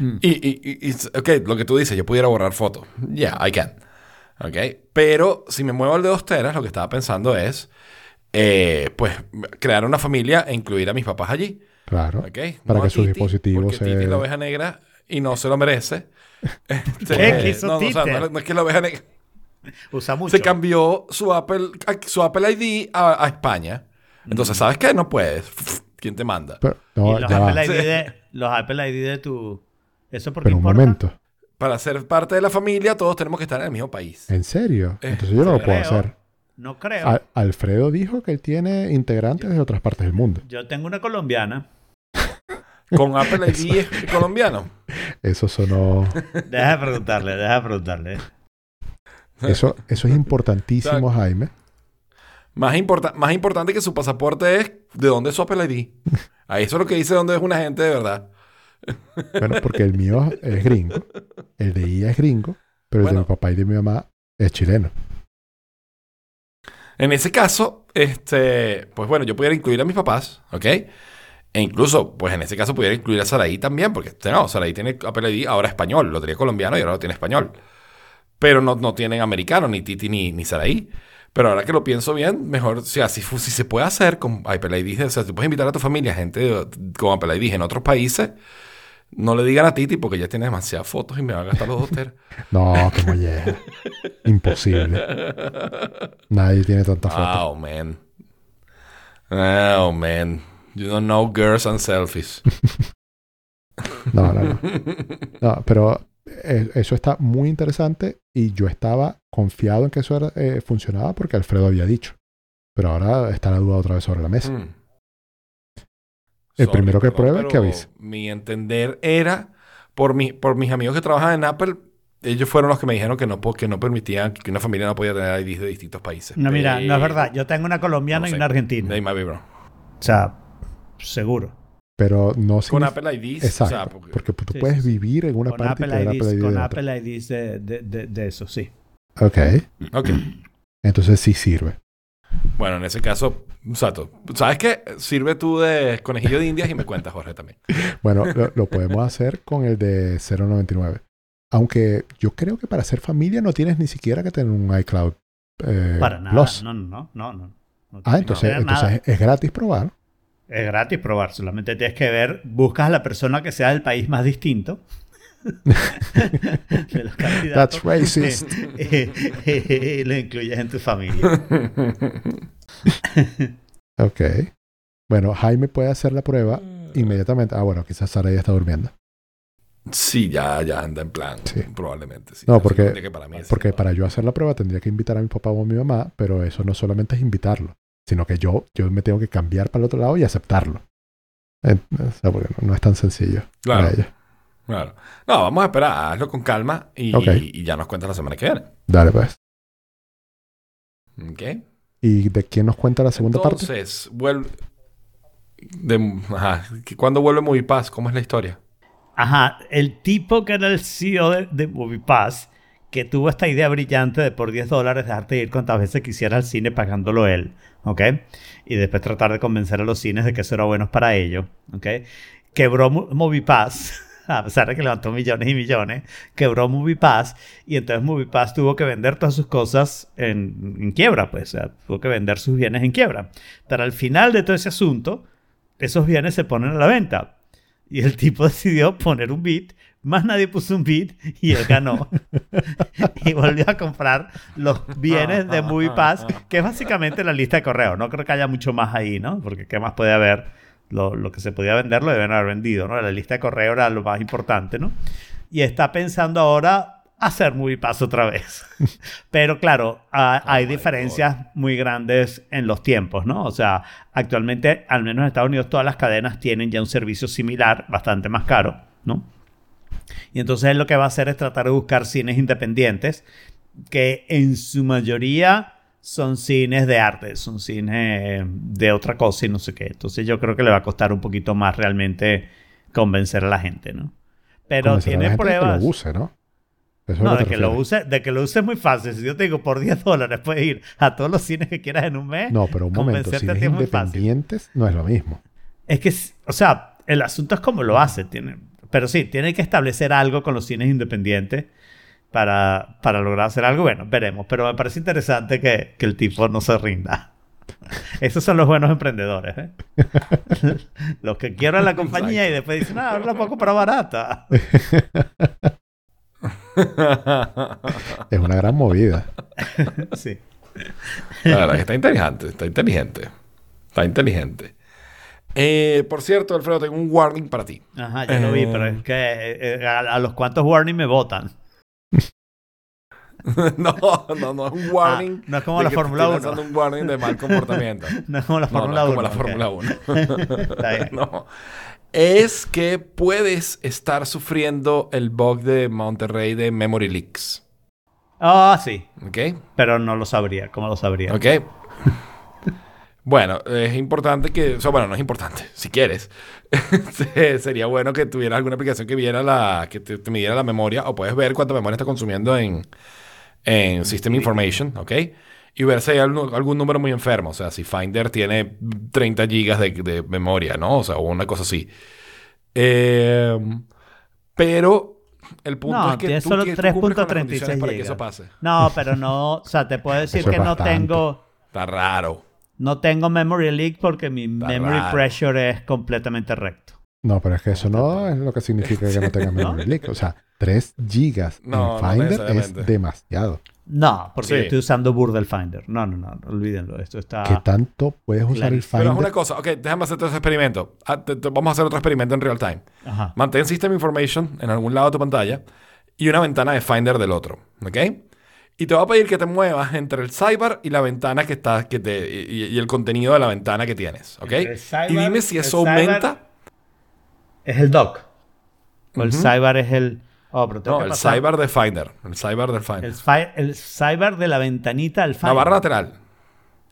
Y, y, y- y- ok, lo que tú dices, yo pudiera borrar fotos. Yeah, I can. Ok, pero si me muevo al de 2 teras, lo que estaba pensando es, eh, pues, crear una familia e incluir a mis papás allí. Claro. Para No que sus Titi, dispositivos Titi se- es la oveja negra y no se lo merece. Este, ¿Qué? ¿Qué hizo no, no, o sea, no, no es que la oveja negra. Usa mucho. Se cambió su Apple, su Apple ID a, a España. Entonces, ¿sabes qué? No puedes. ¿Quién te manda? Pero, Y no, los. Apple, ID de, los Apple ID de tu... ¿Eso por qué Pero un importa? momento. Para ser parte de la familia, todos tenemos que estar en el mismo país. ¿En serio? Eh, Entonces yo no lo puedo creo. hacer. No creo. Al- Alfredo dijo que él tiene integrantes de otras partes del mundo. Yo tengo una colombiana. Con Apple ID es colombiano. Eso sonó. Deja de preguntarle, deja de preguntarle. Eso, eso es importantísimo, Jaime. Más, importa- más importante que su pasaporte es de dónde es su Apple ID. Ahí eso es lo que dice dónde es una gente de verdad. Bueno, porque el mío es gringo. El de ella es gringo. Pero el de mi papá y de mi mamá es chileno. En ese caso, este, pues bueno, yo pudiera incluir a mis papás, ¿ok? E incluso, pues en ese caso pudiera incluir a Saraí también, porque no, Saraí tiene Apple ID ahora español, lo tenía colombiano y ahora lo tiene español. Pero no, no tienen americano, ni Titi ni, ni Saraí. Pero ahora que lo pienso bien, mejor, o sea, si, si se puede hacer con Apple ID, o sea, si puedes invitar a tu familia, gente con Apple ID en otros países, no le digan a Titi porque ya tiene demasiadas fotos y me va a gastar los dos teras. No, qué molleja. Imposible. Nadie tiene tanta foto. Oh, man. Oh, man. You don't know girls and selfies. No, no, no. No, pero eh, eso está muy interesante y yo estaba confiado en que eso era, eh, funcionaba porque Alfredo había dicho. Pero ahora está la duda otra vez sobre la mesa. Mm. El Sorry, primero que pruebe, que avise. Mi entender era, por, mi, por mis amigos que trabajan en Apple, ellos fueron los que me dijeron que no, po- que no permitían, que una familia no podía tener IDs de distintos países. No, mira, no es Pero- verdad. Yo tengo una colombiana no y sé. una argentina. They might be wrong. O sea, seguro. Pero no Con significa- Apple IDs. Exacto. O sea, porque- porque tú Sí, puedes vivir en una Con parte y Apple tener IDs, Apple ID con de otra. Apple IDs de, de, de, de eso, sí. Ok. Ok. Entonces sí sirve. Bueno, en ese caso, exacto. ¿Sabes qué? Sirve tú de conejillo de indias y me cuentas, Jorge, también. Bueno, lo, lo podemos hacer con el de 099. Aunque yo creo que para ser familia no tienes ni siquiera que tener un iCloud eh, Para nada. Plus. No, no, no, no. no. No Ah, entonces, entonces es gratis probar. Es gratis probar. Solamente tienes que ver, buscas a la persona que sea del país más distinto. de los candidatos. That's racist. y lo incluyes en tu familia. Ok. Bueno, Jaime puede hacer la prueba inmediatamente. Ah, bueno, quizás Sara ya está durmiendo. Sí, ya, ya anda en plan. Sí. Probablemente, sí. No, porque- que para mí Porque para yo hacer la prueba tendría que invitar a mi papá o a mi mamá, pero eso no solamente es invitarlo, sino que yo, yo me tengo que cambiar para el otro lado y aceptarlo. Eh, o sea, porque no, no es tan sencillo Claro. para ellos. Claro. No, vamos a esperar, hazlo con calma y, ya nos cuentas la semana que viene. Dale, pues. ¿Ok? ¿Y de quién nos cuenta la segunda parte? Entonces, vuelve. De, ajá. ¿Cuándo vuelve MoviePass? ¿Cómo es la historia? Ajá, el tipo que era el CEO de, de MoviePass, que tuvo esta idea brillante de por 10 dólares dejarte ir cuantas veces quisiera al cine pagándolo él, ¿ok? Y después tratar de convencer a los cines de que eso era bueno para ellos, ¿ok? Quebró Mo- MoviePass, a pesar de que levantó millones y millones, quebró MoviePass y entonces MoviePass tuvo que vender todas sus cosas en, en quiebra, pues, o sea, tuvo que vender sus bienes en quiebra. Pero al final de todo ese asunto, esos bienes se ponen a la venta. Y el tipo decidió poner un bid, más nadie puso un bid y él ganó. y volvió a comprar los bienes de MoviePass, que es básicamente la lista de correo. No creo que haya mucho más ahí, ¿no? Porque ¿qué más puede haber? Lo, lo que se podía vender lo deben haber vendido, ¿no? La lista de correo era lo más importante, ¿no? Y está pensando ahora hacer MoviePass otra vez. Pero claro, hay diferencias muy grandes en los tiempos, ¿no? O sea, actualmente, al menos en Estados Unidos, todas las cadenas tienen ya un servicio similar, bastante más caro, ¿no? Y entonces él lo que va a hacer es tratar de buscar cines independientes que en su mayoría son cines de arte, son cines de otra cosa y no sé qué. Entonces yo creo que le va a costar un poquito más realmente convencer a la gente, ¿no? Pero Convencer tiene gente de pruebas. Que lo use, ¿no? Eso No, de que, lo use, de que lo use es muy fácil. Si yo te digo por 10 dólares puedes ir a todos los cines que quieras en un mes. No, pero un momento. Cines independientes no es lo mismo. Es que, o sea, el asunto es cómo lo hace. Tiene, pero sí, tiene que establecer algo con los cines independientes para, para lograr hacer algo. Bueno, veremos. Pero me parece interesante que, que el tipo no se rinda. Esos son los buenos emprendedores, ¿eh? los que quiebran la compañía y después dicen, ah, ahora la puedo comprar barata. Es una gran movida. sí. La verdad que está inteligente, está inteligente. Está inteligente. Eh, por cierto, Alfredo, tengo un warning para ti. Ajá, ya lo vi, Eh. pero es que eh, eh, a, a los cuantos warning me votan. no, no, no es un warning. Ah, no es como la Fórmula estoy 1. lanzando un warning de mal comportamiento. No es como la No, no Fórmula es 1. como la ok. Fórmula 1. Está bien. no. Es que puedes estar sufriendo el bug de Monterrey de Memory Leaks. Ah, sí. ¿Ok? Pero no lo sabría. ¿Cómo lo sabría? ¿Ok? Bueno, es importante que... O sea, bueno, no es importante. Si quieres. se- Sería bueno que tuvieras alguna aplicación que viera la... Que te, te midiera la memoria. O puedes ver cuánta memoria está consumiendo en... En System Information. ¿Ok? Y ver si hay algún, algún número muy enfermo. O sea, si Finder tiene 30 gigas de, de memoria, ¿no? O sea, o una cosa así. Eh, pero... El punto No, es que tiene tú, solo que- tú cumples con las 3.36 condiciones para que eso gigas. pase. No, pero no. O sea, te puedo decir es que no tengo. Está raro. No tengo memory leak porque mi memory raro. pressure es completamente recto. No, pero es que eso no es lo que significa que no tengas memory leak. O sea, 3 gigas No, no en Finder necesariamente. es demasiado. No, porque Sí. yo estoy usando Burdel Finder. No, no, no, olvídenlo. Esto está. ¿Qué tanto puedes usar el clarísimo. Pero es Finder? una cosa, ok, déjame hacer otro experimento. Ah, vamos a hacer otro experimento en real time. Ajá. Mantén System Information en algún lado de tu pantalla y una ventana de Finder del otro, ¿ok? Y te voy a pedir que te muevas entre el sidebar y la ventana que está, que te, y, y el contenido de la ventana que tienes, ¿ok? Sidebar- y dime si eso aumenta. Es el dock. O el Ujú. cyber es el. Oh, pero No, el pasar- sidebar de Finder. El sidebar del Finder. El, el cyber de la ventanita del La Finder. barra lateral.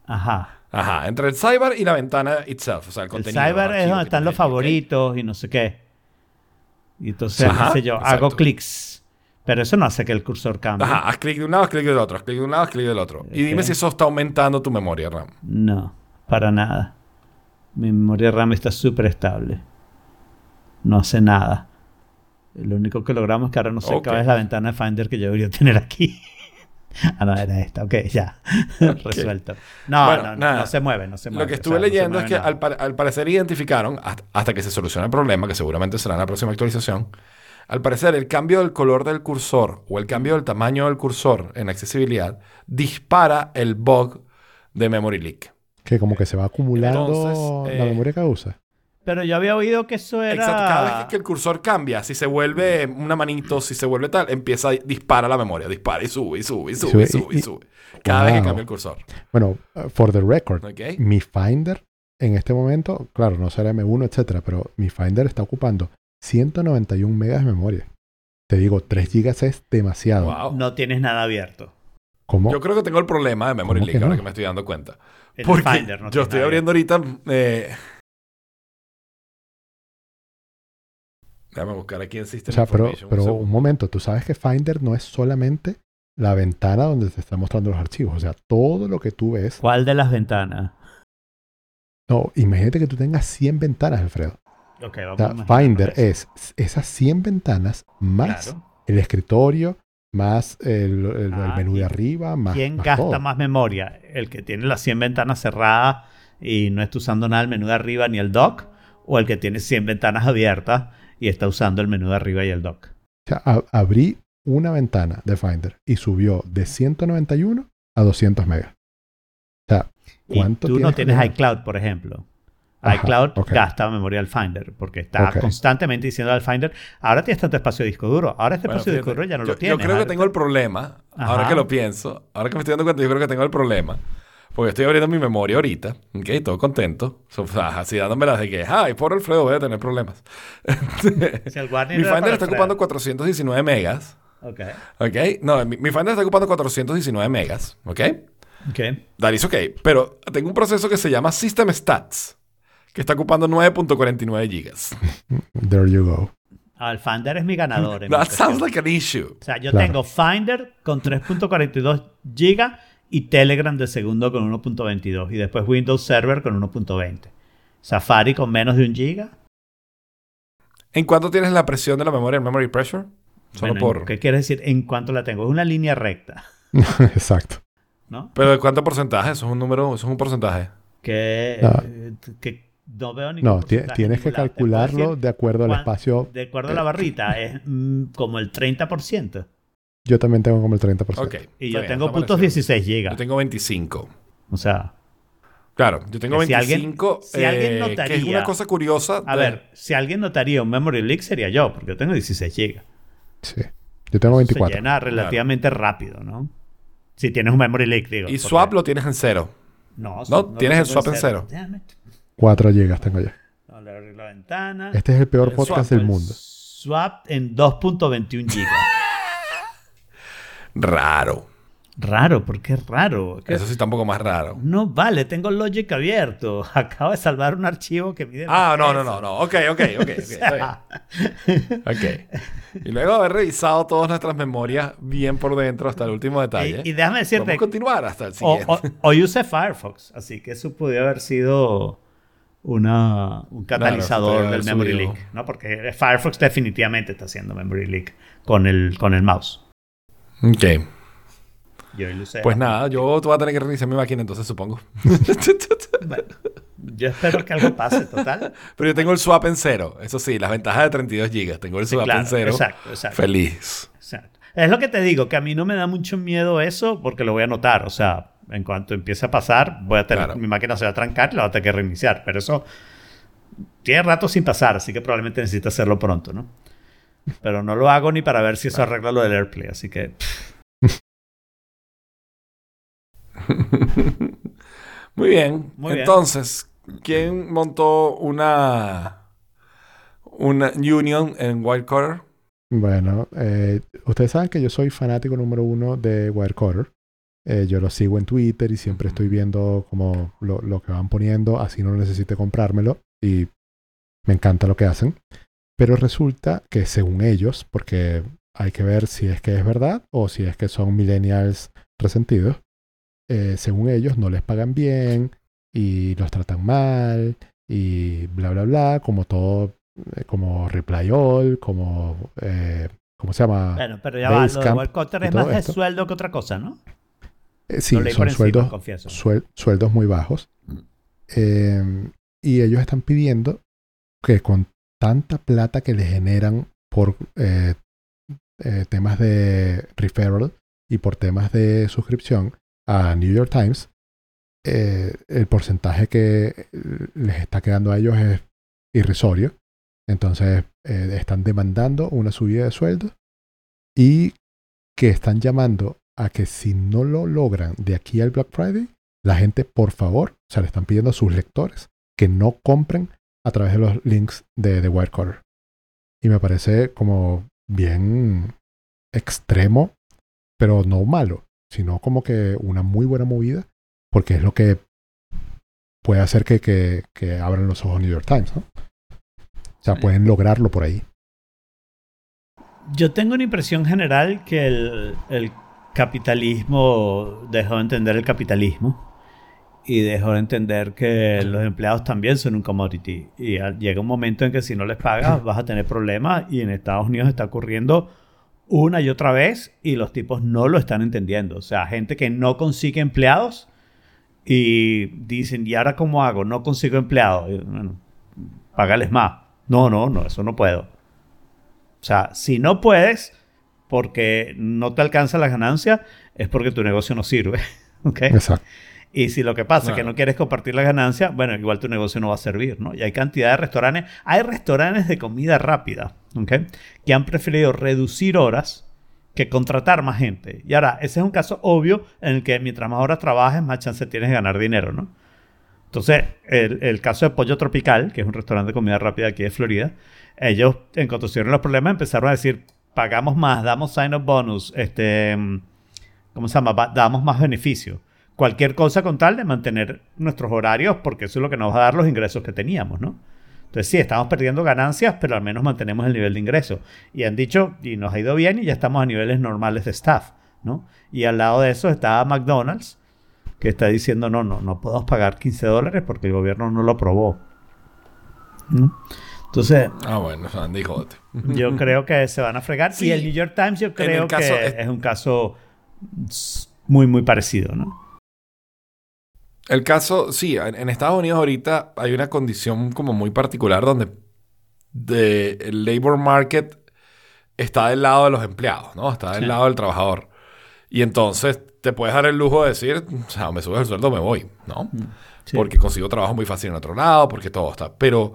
Ajá. Ajá, entre el sidebar y la ventana itself, o sea, el El contenido. cyber los es donde están los favoritos y no sé qué. Y entonces, Ajá, qué sé yo, exacto. hago clics. Pero eso no hace que el cursor cambie. Ajá, haz clic de un lado, haz clic del otro, haz clic de un lado, haz clic del otro. Y dime si eso está aumentando tu memoria RAM. No, para nada. Mi memoria RAM está súper estable. No hace nada. Lo único que logramos es que ahora no sé Ok. cuál es la ventana de Finder que yo debería tener aquí. ah, no, era esta. Ok, ya. Resuelto. No, Bueno, no, no, nada. no se mueve, no se mueve. Lo que o estuve sea, no leyendo es que al, pa- al parecer identificaron, hasta, hasta que se solucione el problema, que seguramente será en la próxima actualización, al parecer el cambio del color del cursor o el cambio del tamaño del cursor en accesibilidad dispara el bug de memory leak. Que como que se va acumulando Entonces, la eh, memoria que usa. Pero yo había oído que eso era... Exacto, cada vez que- el cursor cambia, si se vuelve una manito, si se vuelve tal, empieza a dispara la memoria, dispara y sube y sube y sube y Sube y- y sube. Cada vez que Wow. cambia el cursor. Bueno, uh, for the record, ¿Ok? mi Finder en este momento, claro, no será M1, etcétera, pero mi Finder está ocupando 191 megas de memoria. Te digo, 3 gigas es demasiado. Wow. No tienes nada abierto. ¿Cómo? Yo creo que tengo el problema de memory ¿Cómo leak que ahora Ah, no? que me estoy dando cuenta. En el Porque Finder no yo estoy abriendo ahorita. eh, Déjame buscar aquí en System O sea, pero, Information. un pero segundo. un momento, tú sabes que Finder no es solamente la ventana donde te está mostrando los archivos. O sea, todo lo que tú ves. ¿Cuál de las ventanas? No, imagínate que tú tengas 100 ventanas, Alfredo. Ok, O vamos sea, a imaginarnos Finder eso. es esas 100 ventanas más Claro. el escritorio, más el, el- el Ah, menú ¿y de arriba, más. ¿Quién más gasta todo. más memoria? ¿El que tiene las 100 ventanas cerradas y no está usando nada el menú de arriba ni el dock? ¿O el que tiene 100 ventanas abiertas y está usando el menú de arriba y el dock? O sea, abrí una ventana de Finder y subió de 191 a 200 megas. O sea, Y ¿cuánto tú no tienes iCloud, por ejemplo. Ajá, iCloud ok. gasta memoria al Finder porque está constantemente diciendo al Finder, ahora tienes tanto espacio de disco duro, ahora este Bueno, espacio de disco duro ya no yo, lo tienes. Yo creo que tengo el problema, ahora que lo pienso, ahora que me estoy dando cuenta, yo creo que tengo el problema. Porque estoy abriendo mi memoria ahorita, ¿ok? Todo contento. O sea, así dándome las de que, ay, por Alfredo voy a tener problemas. Si el Warner mi Finder está ocupando 419 megas, Ok. ¿ok? No, mi, mi Finder está ocupando 419 megas, ¿ok? Ok. That is ok. Pero tengo un proceso que se llama System Stats, que está ocupando 9.49 gigas. There you go. Ah, el Finder es mi ganador. en mi That sounds like an issue. O sea, yo Claro. tengo Finder con 3.42 GB y Telegram de segundo con 1.22 y después Windows Server con 1.20. Safari con menos de un giga. ¿En cuánto tienes la presión de la memoria, el memory pressure? Solo Bueno, por... ¿Qué quiere decir en cuánto la tengo? Es una línea recta. Exacto. ¿no? Pero ¿de cuánto porcentaje? Eso es un número, eso es un porcentaje. Que No. eh, que no veo ningún No, porcentaje tienes que calcularlo decir de acuerdo al cuán- espacio. De acuerdo a la barrita, es mm, como el 30%. Yo también tengo como el 30%. Ok. Y está yo bien, tengo puntos parecido. 16 Yo gigas. tengo 25. O sea, Claro, yo tengo Que si alguien- 25. si alguien eh, que es notaría- una cosa curiosa. a de- ver, si alguien notaría un memory leak sería yo, porque yo tengo 16 gigas. Sí. Yo tengo Se 24. llena relativamente rápido, ¿no? Si tienes un memory leak, digo. Y porque- swap lo tienes en cero. No, No, lo tienes el swap en cero. Damn it. 4 gigas tengo yo. No, le abrí la ventana. Este es el peor El podcast swap, del mundo. Swap en 2.21 gigas. Raro. raro, ¿por qué raro? ¿Qué- Eso sí está un poco más raro. No vale, tengo Logic abierto. Acabo de salvar un archivo que mide. Ah, no, no, no, no. Ok, ok, ok. ok, está bien. Ah, Ok. Y luego haber revisado todas nuestras memorias bien por dentro hasta el último detalle. y, y déjame decirte, a continuar hasta el siguiente. hoy usé Firefox, así que eso podría haber sido una, un catalizador del memory leak, ¿no? Porque Firefox definitivamente está haciendo memory leak con el, con el mouse. Ok. Y hoy lo usé. Pues nada, yo tú vas a tener que reiniciar mi máquina entonces, supongo. Bueno, yo espero que algo pase, total. Pero yo tengo el swap en cero. Eso sí, las ventajas de 32 GB. Tengo el Sí, swap claro, en cero. exacto, exacto. Feliz. Exacto. Es lo que te digo, que a mí no me da mucho miedo eso porque lo voy a notar. O sea, en cuanto empiece a pasar, voy a tener, Claro. mi máquina se va a trancar y la voy a tener que reiniciar. Pero eso tiene rato sin pasar, así que probablemente necesite hacerlo pronto, ¿no? Pero no lo hago ni para ver si eso arregla lo del AirPlay. Así que Muy bien. Muy bien. Entonces, ¿quién montó una una union en Whitecollar? Bueno, eh, ustedes saben que yo soy fanático número uno de Wirecutter. Eh, yo lo sigo en Twitter y siempre estoy viendo como lo, lo que van poniendo, así no necesite comprármelo y me encanta lo que hacen. Pero resulta que según ellos, porque hay que ver si es que es verdad o si es que son millennials resentidos, eh, según ellos no les pagan bien y los tratan mal y bla bla bla, como todo, eh, como Reply All, como, eh, ¿cómo se llama? bueno, pero ya va. Lo y es más de esto. sueldo que otra cosa, ¿no? Eh, sí, leí son encima, sueldos, suel- sueldos muy bajos. Eh, y ellos están pidiendo que con tanta plata que les generan por eh, eh, temas de referral y por temas de suscripción a New York Times, eh, el porcentaje que les está quedando a ellos es irrisorio. Entonces están demandando una subida de sueldo y que están llamando a que si no lo logran de aquí al Black Friday, la gente, por favor, o sea, le están pidiendo a sus lectores que no compren a través de los links de, de Wirecutter. Y me parece como bien extremo, pero no malo, sino como que una muy buena movida, porque es lo que puede hacer que, que, que abran los ojos New York Times, ¿no? O sea, Sí. pueden lograrlo por ahí. Yo tengo una impresión general que el, el capitalismo dejó de entender el capitalismo y dejó de entender que los empleados también son un commodity. Y llega un momento en que si no les pagas vas a tener problemas y en Estados Unidos está ocurriendo una y otra vez y los tipos no lo están entendiendo. O sea, gente que no consigue empleados y dicen, ¿y ahora cómo hago? No consigo empleados. Y, bueno, págales más. No, no, no, eso no puedo. O sea, si no puedes porque no te alcanza la ganancia, es porque tu negocio no sirve. ¿ok? Exacto. Y si lo que pasa es que no quieres compartir la ganancia, bueno, igual tu negocio no va a servir, ¿no? Y hay cantidad de restaurantes, hay restaurantes de comida rápida, ¿ok? Que han preferido reducir horas que contratar más gente. Y ahora, ese es un caso obvio en el que mientras más horas trabajes, más chance tienes de ganar dinero, ¿no? Entonces, el, el caso de Pollo Tropical, que es un restaurante de comida rápida aquí de Florida, ellos, en cuanto se los problemas, empezaron a decir, pagamos más, damos sign-up bonus, este, mm, ¿cómo se llama? Damos más beneficio. Cualquier cosa con tal de mantener nuestros horarios, porque eso es lo que nos va a dar los ingresos que teníamos, ¿no? Entonces sí, estamos perdiendo ganancias, pero al menos mantenemos el nivel de ingreso. Y han dicho, y nos ha ido bien, y ya estamos a niveles normales de staff, ¿no? Y al lado de eso está McDonald's, que está diciendo, no, no, no podemos pagar 15 dólares porque el gobierno no lo aprobó. ¿no? Entonces, Ah, bueno, Andy, jódete. yo creo que se van a fregar. Sí. Y el New York Times yo creo caso que es- es... un caso muy, muy parecido, ¿no? El caso, sí, en, en Estados Unidos ahorita hay una condición como muy particular donde de- el labor market está del lado de los empleados, ¿no? Está del Sí. lado del trabajador. Y entonces te puedes dar el lujo de decir, o sea, me subes el sueldo, me voy, ¿no? Sí. Porque consigo trabajo muy fácil en otro lado, porque todo está. Pero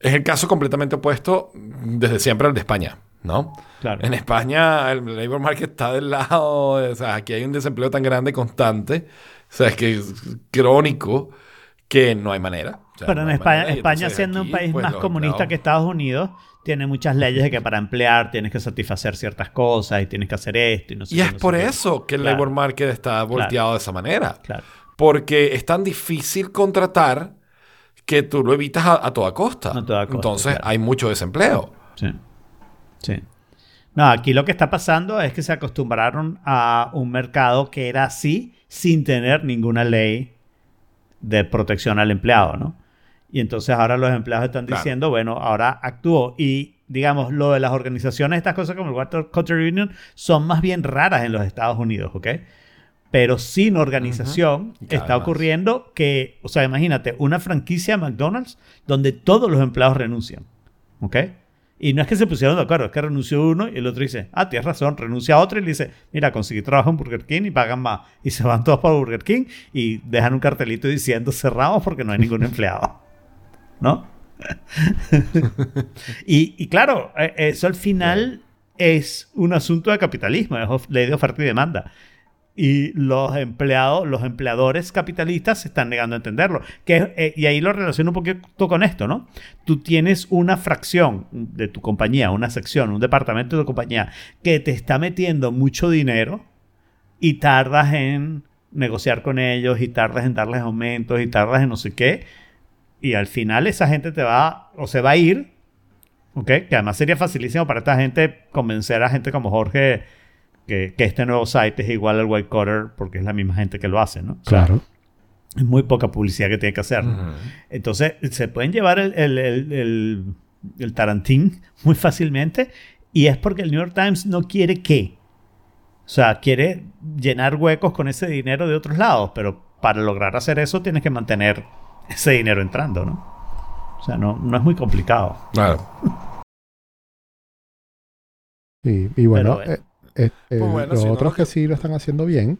es el caso completamente opuesto desde siempre al de España, ¿no? Claro. En España el labor market está del lado, de- o sea, aquí hay un desempleo tan grande constante, o sea, es que es crónico que no hay manera. O sea, Pero en no España, manera, España siendo un país pues, más comunista empleados- que Estados Unidos, tiene muchas leyes de que para emplear tienes que satisfacer ciertas cosas y tienes que hacer esto y no sé Y qué, es no por qué. eso que el Claro. labor market está volteado de esa manera. Claro. Porque es tan difícil contratar que tú lo evitas a, a toda costa. A toda costa, Entonces hay mucho desempleo. Sí. Sí. No, aquí lo que está pasando es que se acostumbraron a un mercado que era así sin tener ninguna ley de protección al empleado, ¿no? Y entonces ahora los empleados están Claro. diciendo, bueno, ahora actúo. Y digamos, lo de las organizaciones, estas cosas como el Water Culture Union, son más bien raras en los Estados Unidos, ¿ok? Pero sin organización está ocurriendo que, o sea, imagínate, una franquicia de McDonald's donde todos los empleados renuncian, ¿ok? Y no es que se pusieron de acuerdo, es que renunció uno y el otro dice, ah, tienes razón, renuncia a otro y le dice, mira, conseguí trabajo en Burger King y pagan más. Y se van todos para Burger King y dejan un cartelito diciendo cerramos porque no hay ningún empleado. ¿No? y, y claro, eh, eso al final es un asunto de capitalismo, es ley de oferta y demanda. Y los empleados, los empleadores capitalistas se están negando a entenderlo. Que, eh, y ahí lo relaciono un poquito con esto, ¿no? Tú tienes una fracción de tu compañía, una sección, un departamento de tu compañía que te está metiendo mucho dinero y tardas en negociar con ellos y tardas en darles aumentos y tardas en no sé qué. Y al final esa gente te va o se va a ir, ¿ok? Que además sería facilísimo para esta gente convencer a gente como Jorge que, que este nuevo site es igual al White Collar porque es la misma gente que lo hace, ¿no? O sea, Claro. es muy poca publicidad que tiene que hacer. ¿no? Ujú. Entonces, se pueden llevar el, el, el, el- el Tarantín muy fácilmente y es porque el New York Times no quiere que. O sea, quiere llenar huecos con ese dinero de otros lados, pero para lograr hacer eso tienes que mantener ese dinero entrando, ¿no? O sea, no, no es muy complicado. Claro. Y, y bueno, eh, eh, eh, Pues bueno, los si otros no- que sí lo están haciendo bien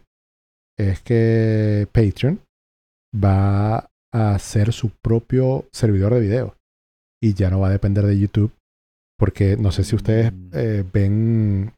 es que Patreon va a hacer su propio servidor de video y ya no va a depender de YouTube porque no sé si ustedes Mm. eh, ven,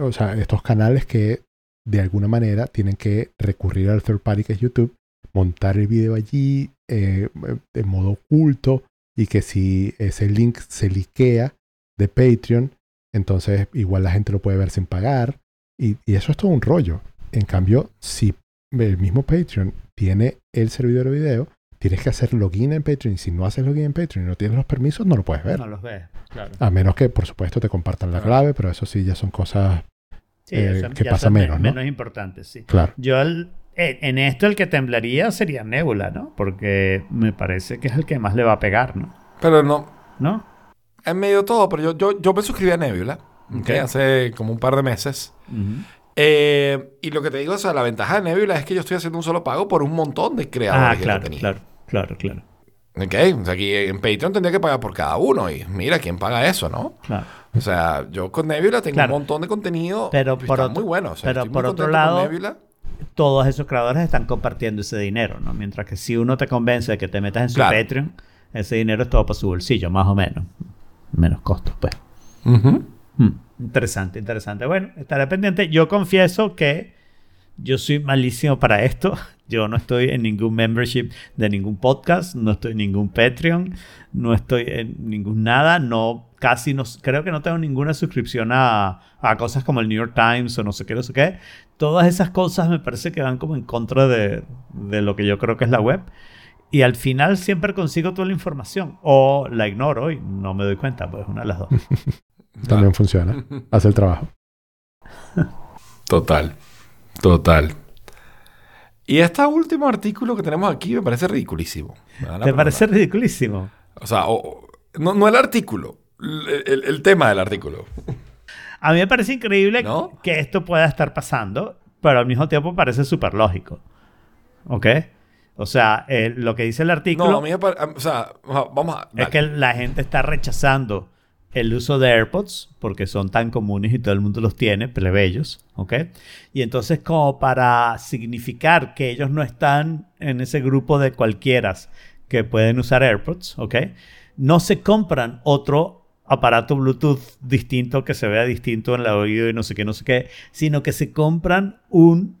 o sea, estos canales que de alguna manera tienen que recurrir al third party que es YouTube, montar el video allí eh, de modo oculto y que si ese link se liquea de Patreon, entonces igual la gente lo puede ver sin pagar y, y eso es todo un rollo. En cambio, si el mismo Patreon tiene el servidor de video, tienes que hacer login en Patreon y si no haces login en Patreon y no tienes los permisos, no lo puedes ver. No los ves, claro. A menos que, por supuesto, te compartan la Claro. clave, pero eso sí ya son cosas, Sí, eh, eso que pasa menos, ¿no? menos importantes, sí. claro. Yo el- en en esto el que temblaría sería Nebula, ¿no? Porque me parece que es el que más le va a pegar, ¿no? Pero no, ¿No? En medio de todo, pero yo, yo, yo me suscribí a Nebula ¿ok? Ok. hace como un par de meses. Eh, y lo que te digo, o sea, la ventaja de Nebula es que yo estoy haciendo un solo pago por un montón de creadores Ah, claro, contenido. claro, claro, claro, ¿Ok? O sea, aquí en Patreon tendría que pagar por cada uno. Y mira, ¿quién paga eso, no? claro. O sea, yo con Nebula tengo Claro. un montón de contenido. Pero por está otro- muy bueno. O sea, pero por otro lado- Nebula. Todos esos creadores están compartiendo ese dinero, ¿no? Mientras que si uno te convence de que te metas en su Claro. Patreon, ese dinero es todo para su bolsillo, más o menos. Menos costos, pues. Hmm, Interesante, interesante. Bueno, estaré pendiente. Yo confieso que yo soy malísimo para esto. Yo no estoy en ningún membership de ningún podcast, no estoy en ningún Patreon, no estoy en ningún nada, no casi no creo que no tengo ninguna suscripción a, a cosas como el New York Times o no sé qué, no sé qué. Todas esas cosas me parece que van como en contra de, de lo que yo creo que es la web. Y al final siempre consigo toda la información. O la ignoro y no me doy cuenta, pues una de las dos. También funciona. Hace el trabajo. Total. Total. Y este último artículo que tenemos aquí me parece ridiculísimo. Me ¿Te parece ridiculísimo? O sea, o- o- no, no el artículo, el, el- el tema del artículo. A mí me parece increíble ¿No? que esto pueda estar pasando pero al mismo tiempo parece súper lógico. ¿Ok? O sea, eh, lo que dice el artículo No, a mí me O sea, vamos a. es que la gente está rechazando el uso de AirPods porque son tan comunes y todo el mundo los tiene, plebeyos, ¿ok? Y entonces como para significar que ellos no están en ese grupo de cualquieras que pueden usar AirPods, ¿ok? No se compran otro aparato Bluetooth distinto que se vea distinto en el oído y no sé qué, no sé qué, sino que se compran un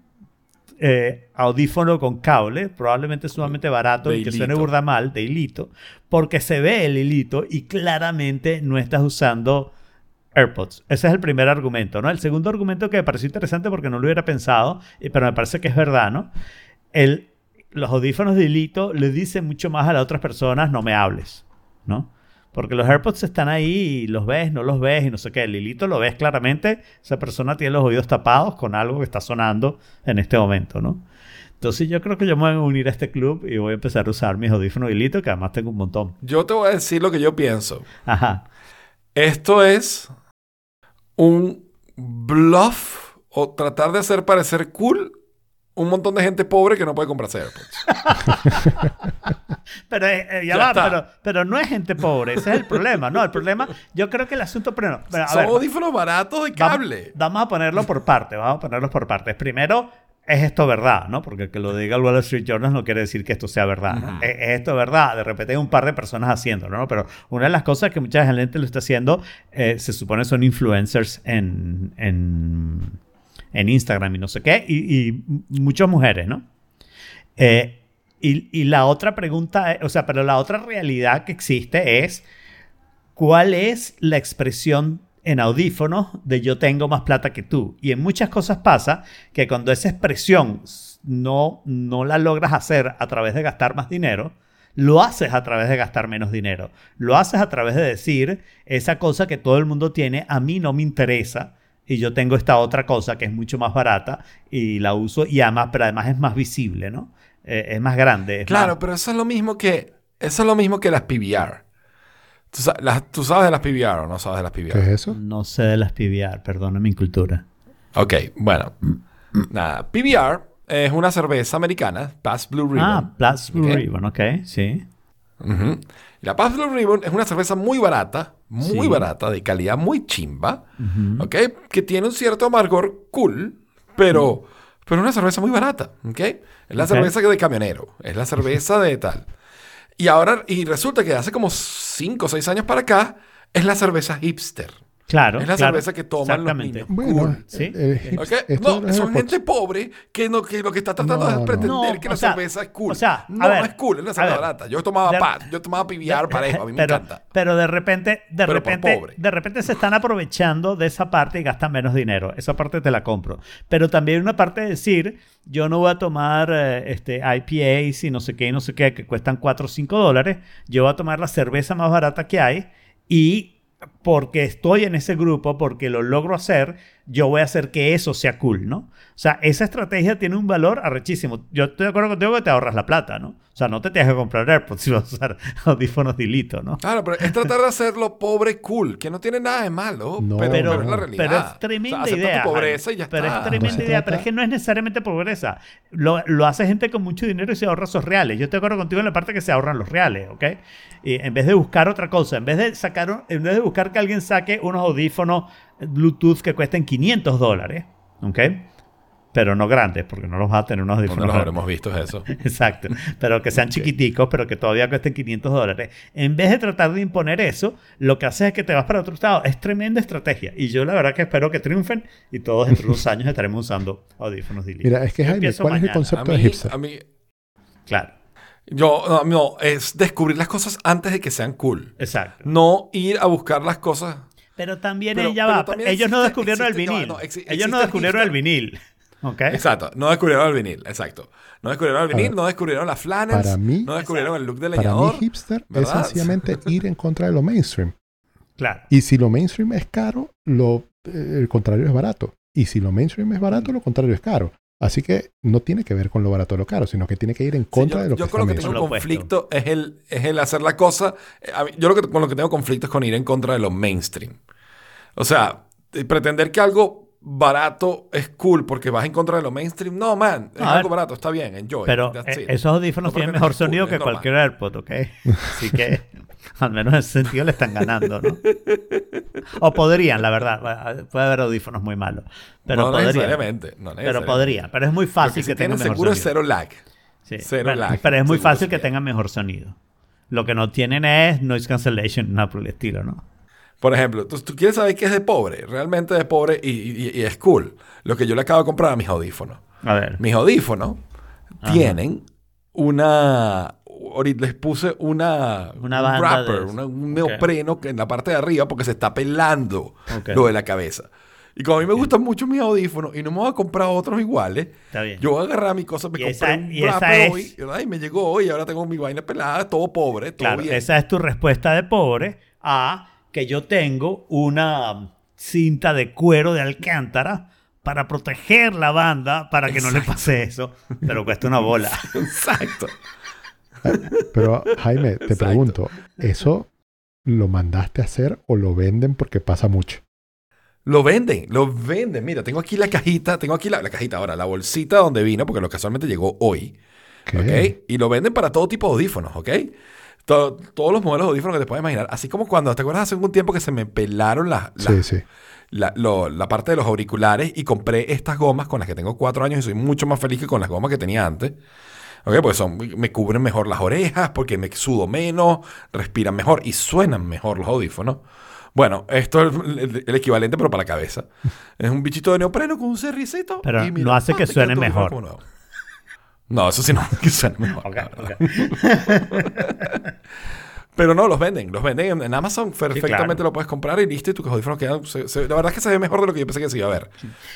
eh, audífono con cable, probablemente sumamente barato De y que suene burda mal, de hilito, porque se ve el hilito y claramente no estás usando AirPods. Ese es el primer argumento, ¿no? El segundo argumento que me pareció interesante porque no lo hubiera pensado, eh, pero me parece que es verdad, ¿no? El, los audífonos de hilito le dicen mucho más a las otras personas, no me hables, ¿no? Porque los AirPods están ahí y los ves, no los ves y no sé qué. El hilito lo ves claramente. Esa persona tiene los oídos tapados con algo que está sonando en este momento, ¿no? Entonces yo creo que yo me voy a unir a este club y voy a empezar a usar mis audífonos de hilito, que además tengo un montón. Yo te voy a decir lo que yo pienso. Ajá. Esto es un bluff o tratar de hacer parecer cool un montón de gente pobre que no puede comprarse AirPods. Pero eh, eh, ya, Ya va, pero, pero no es gente pobre, ese es el problema. No, el problema, yo creo que el asunto, pero, pero, a Son ver, audífonos baratos de cable. Vamos a ponerlo por partes, vamos a ponerlos por partes. Primero, ¿es esto verdad? ¿no? Porque que lo diga el Wall Street Journal no quiere decir que esto sea verdad. ¿no? ¿Es, es esto verdad? De repente hay un par de personas haciéndolo, ¿no? Pero una de las cosas que mucha gente lo está haciendo, eh, se supone son influencers en, en, en Instagram y no sé qué, y, y muchas mujeres, ¿no? Eh, y, y la otra pregunta, o sea, pero la otra realidad que existe es cuál es la expresión en audífonos de yo tengo más plata que tú. Y en muchas cosas pasa que cuando esa expresión no, no la logras hacer a través de gastar más dinero, lo haces a través de gastar menos dinero. Lo haces a través de decir esa cosa que todo el mundo tiene, a mí no me interesa. Y yo tengo esta otra cosa que es mucho más barata y la uso y además, pero además es más visible, ¿no? Eh, es más grande. es Claro, más- pero eso es lo mismo que eso es lo mismo que las PBR. ¿Tú, sa- las- tú sabes de las PBR o no sabes de las PBR? ¿Qué es eso? No sé de las PBR, perdona mi cultura. Ok, bueno. Nada, PBR es una cerveza americana, Pabst Blue Ribbon. Ah, Plus Blue Ok. Ribbon, ok, sí. La Pabst Blue Ribbon es una cerveza muy barata, muy Sí. barata, de calidad muy chimba, ¿ok? Que tiene un cierto amargor cool, pero, pero una cerveza muy barata, ¿ok? Es la cerveza de camionero, es la cerveza de tal. Y ahora, y resulta que hace como 5 o 6 años para acá, es la cerveza hipster. Claro. Es la claro, cerveza que toman los niños. Bueno, Cool. Sí. el- el hips- ¿Ok? esto No, son gente pobre que, no, que lo que está tratando No, es pretender No, que la sea, cerveza es cool. o sea, no, ver, no es cool, es una a cerveza barata. Yo tomaba De- paz, yo tomaba PBR parejo, a mí me pero, encanta. Pero de repente, de Pero repente, de repente se están aprovechando de esa parte y gastan menos dinero. Esa parte te la compro. Pero también una parte de decir, yo no voy a tomar eh, este, IPAs y no sé qué y no sé qué que cuestan 4 o 5 dólares. Yo voy a tomar la cerveza más barata que hay y porque estoy en ese grupo, porque lo logro hacer, yo voy a hacer que eso sea cool, ¿no? O sea, esa estrategia tiene un valor arrechísimo. Yo estoy de acuerdo contigo que te ahorras la plata, ¿no? O sea, no te tienes que comprar AirPods si vas a usar audífonos de hilito, ¿no? Claro, pero es tratar de hacerlo pobre cool, que no tiene nada de malo, No, pero, Pero, pero es la realidad. pero es tremenda O sea, acepta idea. tu pobreza Jaime. y ya pero está. es tremenda No idea. trata- Pero es que no es necesariamente pobreza. Lo, lo hace gente con mucho dinero y se ahorra esos reales. Yo estoy de acuerdo contigo en la parte que se ahorran los reales, ¿ok? Y en vez de buscar otra cosa, en vez de sacar, un- en vez de buscar que alguien saque unos audífonos Bluetooth que cuesten 500 dólares, ¿ok? Pero no grandes, porque no los vas a tener unos No audífonos los grandes. habremos visto eso. Exacto. Pero que sean chiquiticos, pero que todavía cuesten 500 dólares. En vez de tratar de imponer eso, lo que hace es que te vas para otro estado. Es tremenda estrategia. Y yo la verdad que espero que triunfen y todos dentro de unos años estaremos usando audífonos de Mira, es que Jaime, ¿cuál es el concepto de hipster? a mí, Claro. yo, no, no, es descubrir las cosas antes de que sean cool. Exacto. No ir a buscar las cosas. Pero también Pero- ella pero va. también Ellos no descubrieron el existe- vinil. no, Ellos no descubrieron el vinil. Exacto, no descubrieron el vinil, exacto. No descubrieron el vinil, ver, no descubrieron las flannels, para mí- no descubrieron el look de Para mí, leñador. hipster es sencillamente ir en contra de lo mainstream. Claro. Y si lo mainstream es caro, lo, eh, el contrario es barato. Y si lo mainstream es barato, lo contrario es caro. Así que no tiene que ver con lo barato o lo caro, sino que tiene que ir en Sí, contra yo, de lo yo que con lo está que tengo conflicto es el, es el hacer la cosa. eh, mí- yo lo que, con lo que tengo conflicto es con ir en contra de lo mainstream. O sea, eh, pretender que algo barato es cool porque vas en contra de lo mainstream. No, man, es No, algo barato, está bien, enjoy. Pero eh, esos audífonos No, tienen mejor sonido que cualquier AirPod, ¿ok? Así que al menos en ese sentido le están ganando, ¿no? O podrían, la verdad. Puede haber audífonos muy malos. Pero no podrían. necesariamente. Pero podrían. Pero es muy fácil que tengan mejor seguro es sonido. cero lag. Sí, cero bueno, lag, Pero es muy seguro fácil que tengan mejor sonido. Lo que no tienen es noise cancellation, nada por el estilo, ¿no? Por ejemplo, tú, tú quieres saber qué es de pobre, realmente de pobre y, y- y es cool. Lo que yo le acabo de comprar a mis audífonos. A ver. Mis audífonos Ajá. tienen una. Ahorita les puse una. Una un wrapper, de- una- un ok. neopreno en la parte de arriba porque se está pelando Ok. lo de la cabeza. Y como a mí me gustan mucho mis audífonos y no me voy a comprar otros iguales, Está bien. yo voy a agarrar mi cosa, me Y compré esa- un y esa wrapper es- hoy, ¿verdad? y me llegó hoy y ahora tengo mi vaina pelada, todo pobre, todo Claro, bien. esa es tu respuesta de pobre a que yo tengo una cinta de cuero de alcántara para proteger la banda para que no le pase eso, pero cuesta una bola. Exacto. Pero Jaime, te Exacto. pregunto, ¿eso lo mandaste a hacer o lo venden porque pasa mucho? Lo venden, lo venden. Mira, tengo aquí la cajita, tengo aquí la, la cajita ahora, la bolsita donde vino, porque lo casualmente llegó hoy. ¿Qué? ¿Ok? Y lo venden para todo tipo de audífonos, ¿ok? To- todos los modelos de audífonos que te puedes imaginar. Así como cuando, ¿te acuerdas hace algún tiempo que se me pelaron las, las- Sí, sí. la, lo- la parte de los auriculares y compré estas gomas con las que tengo cuatro años y soy mucho más feliz que con las gomas que tenía antes. ¿Ok? Pues son, me cubren mejor las orejas porque me sudo menos, respiran mejor y suenan mejor los audífonos. Bueno, esto es el, el equivalente pero para la cabeza. Es un bichito de neopreno con un cerricito. Pero y mira, no hace ¡pam! que suene mejor. No, eso sí no que suene mejor. Pero no, los venden. Los venden en, Amazon. Perfectamente claro. lo puedes comprar y listo. Y tus audífonos quedan... se- se- la verdad es que se ve mejor de lo que yo pensé que se iba a ver.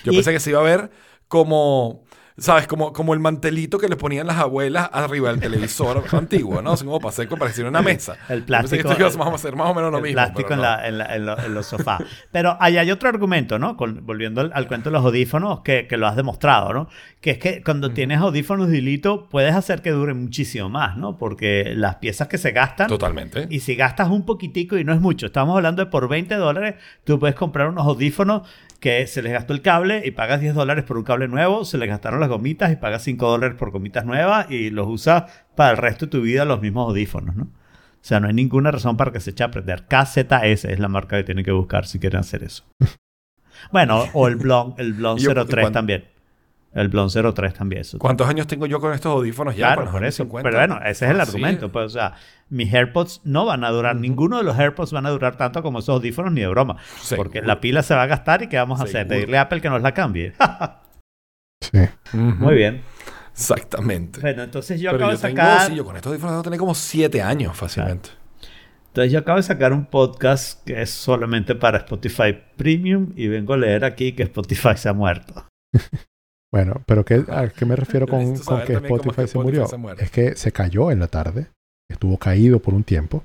Yo Y- pensé que se iba a ver como... ¿Sabes? Como, como el mantelito que le ponían las abuelas arriba del televisor antiguo, ¿no? Así como para hacer para una mesa. El plástico- esto iba a ser más o menos lo el mismo. plástico en, no. la- en la- en lo- en los sofás. Pero ahí hay otro argumento, ¿no? Con- volviendo al, al cuento de los audífonos, que, que lo has demostrado, ¿no? Que es que cuando tienes audífonos de hilito, puedes hacer que duren muchísimo más, ¿no? Porque las piezas que se gastan... Totalmente. Y si gastas un poquitico y no es mucho, estamos hablando de por 20 dólares, tú puedes comprar unos audífonos que se les gastó el cable y pagas 10 dólares por un cable nuevo, se les gastaron las gomitas y pagas 5 dólares por gomitas nuevas y los usas para el resto de tu vida los mismos audífonos, ¿no? O sea, no hay ninguna razón para que se eche a aprender. KZS es la marca que tienen que buscar si quieren hacer eso. Bueno, o el Blon, el Blon Y yo- 03 cuando- también. El Blon 03 también. eso ¿Cuántos años tengo yo con estos audífonos ya? Claro, Con por eso. 50. Pero bueno, ese es el argumento. Pues, o sea, mis AirPods no van a durar, ninguno de los AirPods van a durar tanto como esos audífonos ni de broma. Seguro. Porque la pila se va a gastar y ¿qué vamos a hacer? Pedirle a Apple que nos la cambie. Sí. Muy bien. Exactamente. Bueno, entonces yo Pero acabo yo de tengo, sacar. sí, yo con estos audífonos debo tener como siete años fácilmente. Entonces yo acabo de sacar un podcast que es solamente para Spotify Premium y vengo a leer aquí que Spotify se ha muerto. Bueno, pero ¿qué, ¿a qué me refiero con, que es Spotify que se Spotify murió? se muere. Es que se cayó en la tarde, estuvo caído por un tiempo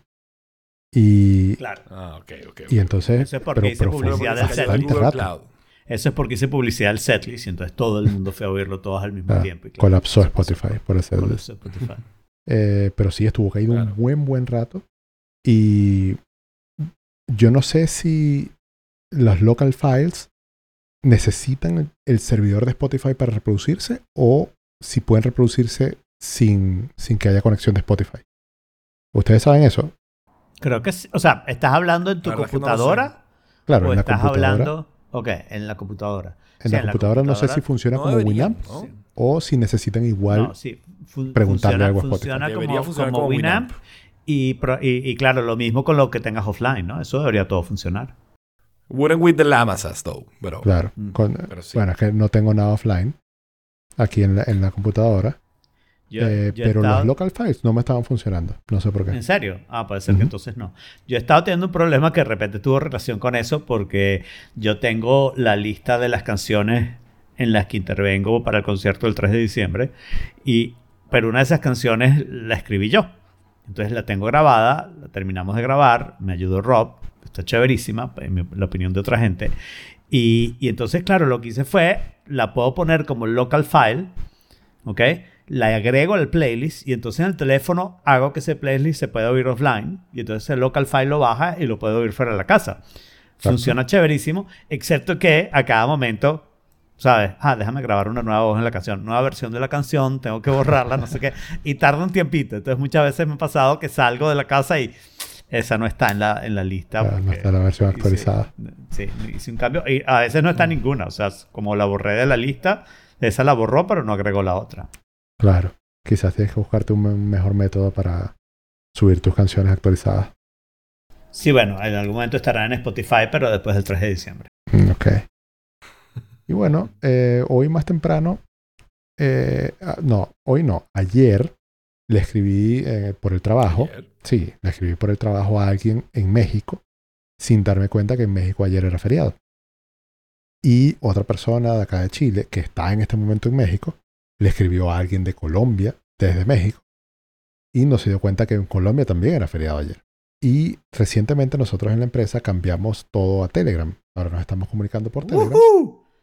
y, Claro. Ah, ok, ok. y entonces... Eso es porque pero, hice pero publicidad del setlist. rato. Cloud. Eso es porque hice publicidad del setlist y entonces todo el mundo fue a oírlo todos al mismo Ah, tiempo. y claro, colapsó Spotify por- hacer colapsó Spotify. Eh, pero sí estuvo caído Claro. un buen, buen rato. Y yo no sé si los local files necesitan el servidor de Spotify para reproducirse o si pueden reproducirse sin, sin que haya conexión de Spotify. ¿Ustedes saben eso? Creo que sí. O sea, ¿estás hablando en tu no computadora? Claro, o en la estás computadora. hablando. Ok, en la computadora. En la computadora no sé si funciona No como deberían, Winamp o si necesitan igual. No, sí. Fu- preguntarle funciona, algo a Spotify. funciona como, Debería funcionar como como Winamp. Winamp. Y, pro- y, y claro, lo mismo con lo que tengas offline, ¿no? Eso debería todo funcionar. Wouldn't with the llamas though, pero Claro. Mm. con- Pero sí. Bueno, es que no tengo nada offline aquí en la, en la computadora. Yo- eh, yo pero estado- los local files no me estaban funcionando. No sé por qué. ¿En serio? Ah, puede ser que Ujú. entonces no. Yo he estado teniendo un problema que de repente tuvo relación con eso porque yo tengo la lista de las canciones en las que intervengo para el concierto del 3 de diciembre y pero una de esas canciones la escribí yo. Entonces la tengo grabada, la terminamos de grabar, me ayudó Rob, está chéverísima, en la opinión de otra gente. Y, y entonces, claro, lo que hice fue, la puedo poner como local file, ¿ok? La agrego al playlist y entonces en el teléfono hago que ese playlist se pueda oír offline y entonces el local file lo baja y lo puedo oír fuera de la casa. Funciona chéverísimo, excepto que a cada momento, ¿sabes? Ah, déjame grabar una nueva voz en la canción, nueva versión de la canción, tengo que borrarla, no sé qué. Y tarda un tiempito. Entonces muchas veces me ha pasado que salgo de la casa y esa no está en la, en la lista. No está la versión hice- actualizada. Sí, hice un cambio. Y a veces no está ninguna. O sea, como la borré de la lista, esa la borró, pero no agregó la otra. Claro. Quizás tienes que buscarte un me- mejor método para subir tus canciones actualizadas. Sí, bueno, en algún momento estará en Spotify, pero después del 3 de diciembre. Mm, Ok. Y bueno, eh, hoy más temprano, eh, ah, no, hoy no, ayer le escribí eh, por el trabajo, Ayer. sí, le escribí por el trabajo a alguien en México, sin darme cuenta que en México ayer era feriado. Y otra persona de acá de Chile, que está en este momento en México, le escribió a alguien de Colombia, desde México, y no se dio cuenta que en Colombia también era feriado ayer. Y recientemente nosotros en la empresa cambiamos todo a Telegram. Ahora nos estamos comunicando por Telegram.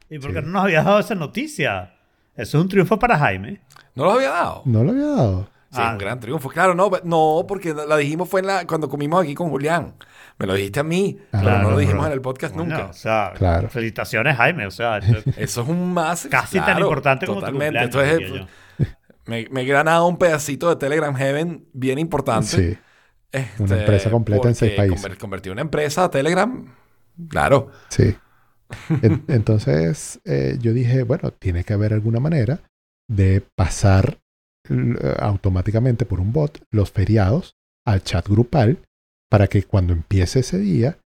¿Y por qué Sí. no nos habías dado esa noticia? Eso es un triunfo para Jaime. ¿No los había dado? No lo había dado. Sí, Ah. un gran triunfo. Claro, no, no, porque la dijimos fue en la, cuando comimos aquí con Julián. Me lo dijiste a mí, pero Claro, no lo dijimos pero- en el podcast Bueno, nunca. o sea, Claro. felicitaciones, Jaime. O sea, esto- Eso es un más. casi tan importante como tu Totalmente. cumpleaños, Entonces, diría yo. me, me he ganado un pedacito de Telegram Heaven bien importante. Sí. Este, Una empresa completa en seis países. conver- Convertí una empresa a Telegram. Claro. Sí. En- entonces eh, yo dije, bueno, tiene que haber alguna manera de pasar automáticamente por un bot los feriados al chat grupal para que cuando empiece ese día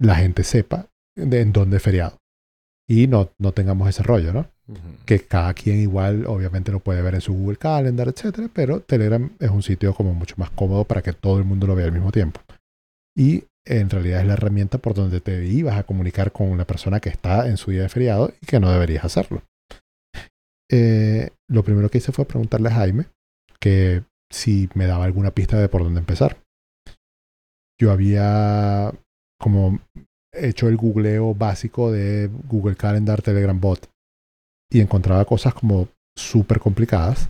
la gente sepa de en dónde es feriado. Y no, no tengamos ese rollo, ¿no? Que cada quien igual obviamente lo puede ver en su Google Calendar, etcétera, pero Telegram es un sitio como mucho más cómodo para que todo el mundo lo vea al mismo tiempo. Y en realidad es la herramienta por donde te ibas a comunicar con la persona que está en su día de feriado y que no deberías hacerlo. Eh, lo primero que hice fue preguntarle a Jaime que si me daba alguna pista de por dónde empezar. Yo había como hecho el googleo básico de Google Calendar Telegram Bot y encontraba cosas como súper complicadas.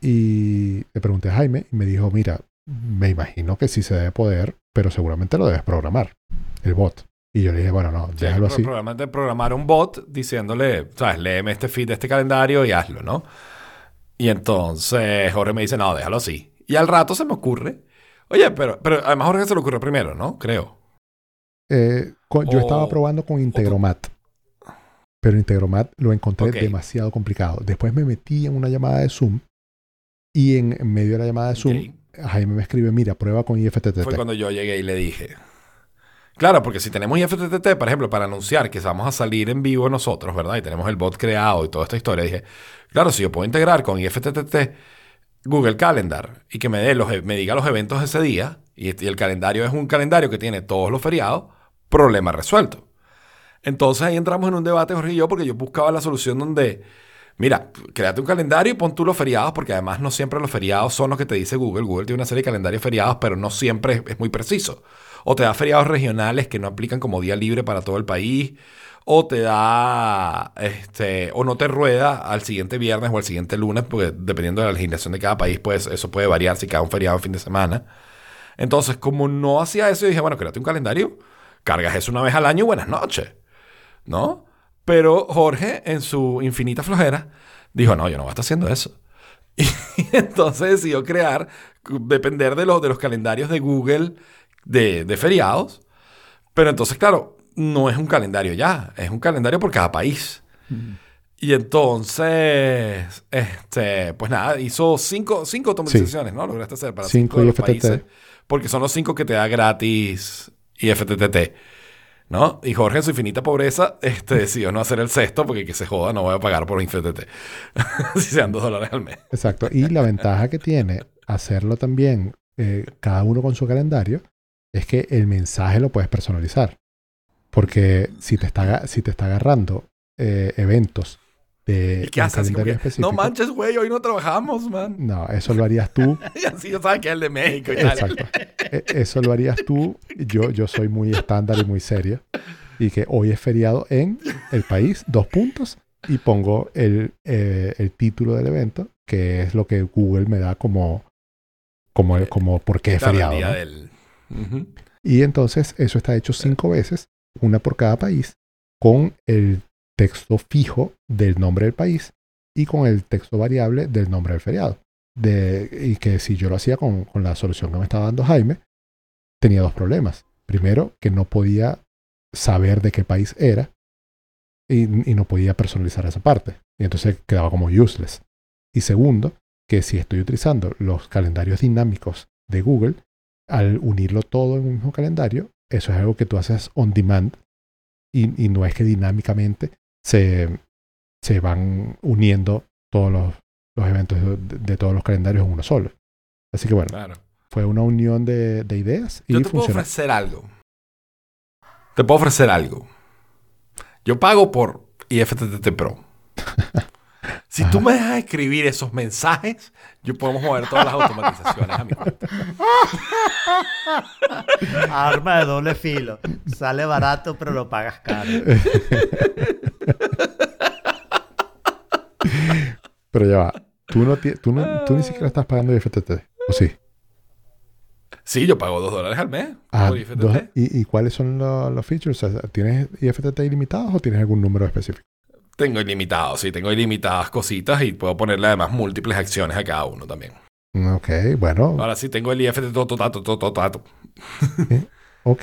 Y le pregunté a Jaime y me dijo, mira, me imagino que sí se debe poder, pero seguramente lo debes programar, el bot. Y yo le dije, bueno, no, Sí, déjalo así. Programar, programar un bot diciéndole, sabes, léeme este feed de este calendario y hazlo, ¿no? Y entonces Jorge me dice, no, déjalo así. Y al rato se me ocurre, oye, pero, pero además Jorge se le ocurrió primero, ¿no? Creo. Eh, con- yo O- estaba probando con Integromat. Pero Integromat lo encontré demasiado complicado. Después me metí en una llamada de Zoom y en, en medio de la llamada de Zoom. Jaime me escribe, mira, prueba con IFTTT. Fue cuando yo llegué y le dije. Claro, porque si tenemos IFTTT, por ejemplo, para anunciar que vamos a salir en vivo nosotros, ¿verdad? Y tenemos el bot creado y toda esta historia, dije, claro, si yo puedo integrar con IFTTT Google Calendar y que me, dé los, e- me diga los eventos ese día, y, el calendario es un calendario que tiene todos los feriados, problema resuelto. Entonces ahí entramos en un debate, Jorge y yo, porque yo buscaba la solución donde, mira, créate un calendario y pon tú los feriados, porque además no siempre los feriados son los que te dice Google. Google tiene una serie de calendarios feriados, pero no siempre es muy preciso. O te da feriados regionales que no aplican como día libre para todo el país, o te da, este, o no te rueda al siguiente viernes o al siguiente lunes, porque dependiendo de la legislación de cada país, pues eso puede variar si cada un feriado en fin de semana. Entonces, como no hacía eso, yo dije, bueno, créate un calendario, cargas eso una vez al año y buenas noches. ¿no? Pero Jorge, en su infinita flojera, dijo, no, yo no voy a estar haciendo eso. Y entonces decidió crear, depender de, de los calendarios de Google de, de feriados. Pero entonces, claro, no es un calendario ya, es un calendario por cada país. Y entonces, este, pues nada, hizo cinco, cinco automatizaciones, ¿no? Lograste hacer para Cinco cinco, de los países. Porque son los cinco que te da gratis IFTTT. ¿No? Y Jorge, en su infinita pobreza, este, decidió no hacer el sexto porque que se joda, no voy a pagar por IFTTT. si sean dos dólares al mes. Exacto. Y la ventaja que tiene hacerlo también eh, cada uno con su calendario es que el mensaje lo puedes personalizar. Porque si te está, si te está agarrando eh, eventos de ¿Y qué haces? Calendario específico, no manches, güey, hoy no trabajamos, man. no, eso lo harías tú. Y así yo sabes que es el de México y. Exacto. E- Eso lo harías tú. Yo, yo soy muy estándar y muy serio. Y que hoy es feriado en el país, dos puntos, y pongo el, eh, el título del evento, que es lo que Google me da como, como, como por qué es el feriado. día ¿no? del... Y entonces eso está hecho cinco veces, una por cada país, con el texto fijo del nombre del país y con el texto variable del nombre del feriado. De, y que si yo lo hacía con, con la solución que me estaba dando Jaime, tenía dos problemas. Primero, que no podía saber de qué país era y, y no podía personalizar esa parte. Y entonces quedaba como useless. Y segundo, que si estoy utilizando los calendarios dinámicos de Google, al unirlo todo en un mismo calendario, eso es algo que tú haces on demand y, y no es que dinámicamente se, se van uniendo todos los, los eventos de, de todos los calendarios en uno solo. Así que bueno, Claro. fue una unión de, de ideas y Yo te puedo ofrecer algo. Te puedo ofrecer algo. Yo pago por IFTTT Pro. Si tú me dejas escribir esos mensajes, yo podemos mover todas las automatizaciones a mi cuenta. Arma de doble filo. Sale barato, pero lo pagas caro. Pero ya va. Tú, no, tú, no- tú ni siquiera estás pagando IFTT. ¿O sí? Sí, yo pago dos dólares al mes Ah, por IFTT. dos- ¿y, y cuáles son lo- los features? O sea, ¿Tienes IFTT ilimitados o tienes algún número específico? Tengo ilimitado, sí, tengo ilimitadas cositas y puedo ponerle además múltiples acciones a cada uno también. Mm, Ok, bueno. Ahora sí tengo el IFTT todo, todo, todo, todo, todo. Ok.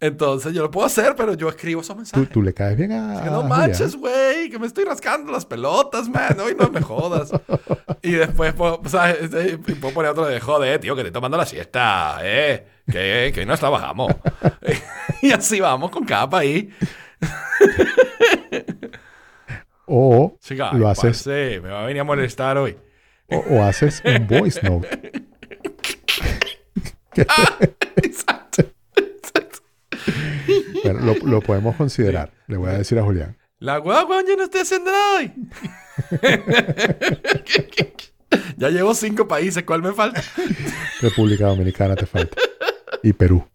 Entonces yo lo puedo hacer, pero yo escribo esos Tú, mensajes. tú le caes bien a. Que no manches, güey, que me estoy rascando las pelotas, man. Hoy no me jodas. y después puedo, ¿sabes? Puedo poner otro de joder, tío, que estoy tomando la siesta, eh. Que, que hoy nos trabajamos. y así vamos con cada país. O, Lo haces- parce, me va a venir a molestar hoy. o, o haces un voice note. Exacto. Exacto. Bueno, lo, lo podemos considerar. Le voy a decir a Julián. La guagua yo no estoy haciendo nada hoy. ya llevo cinco países, ¿cuál me falta? República Dominicana te falta. Y Perú.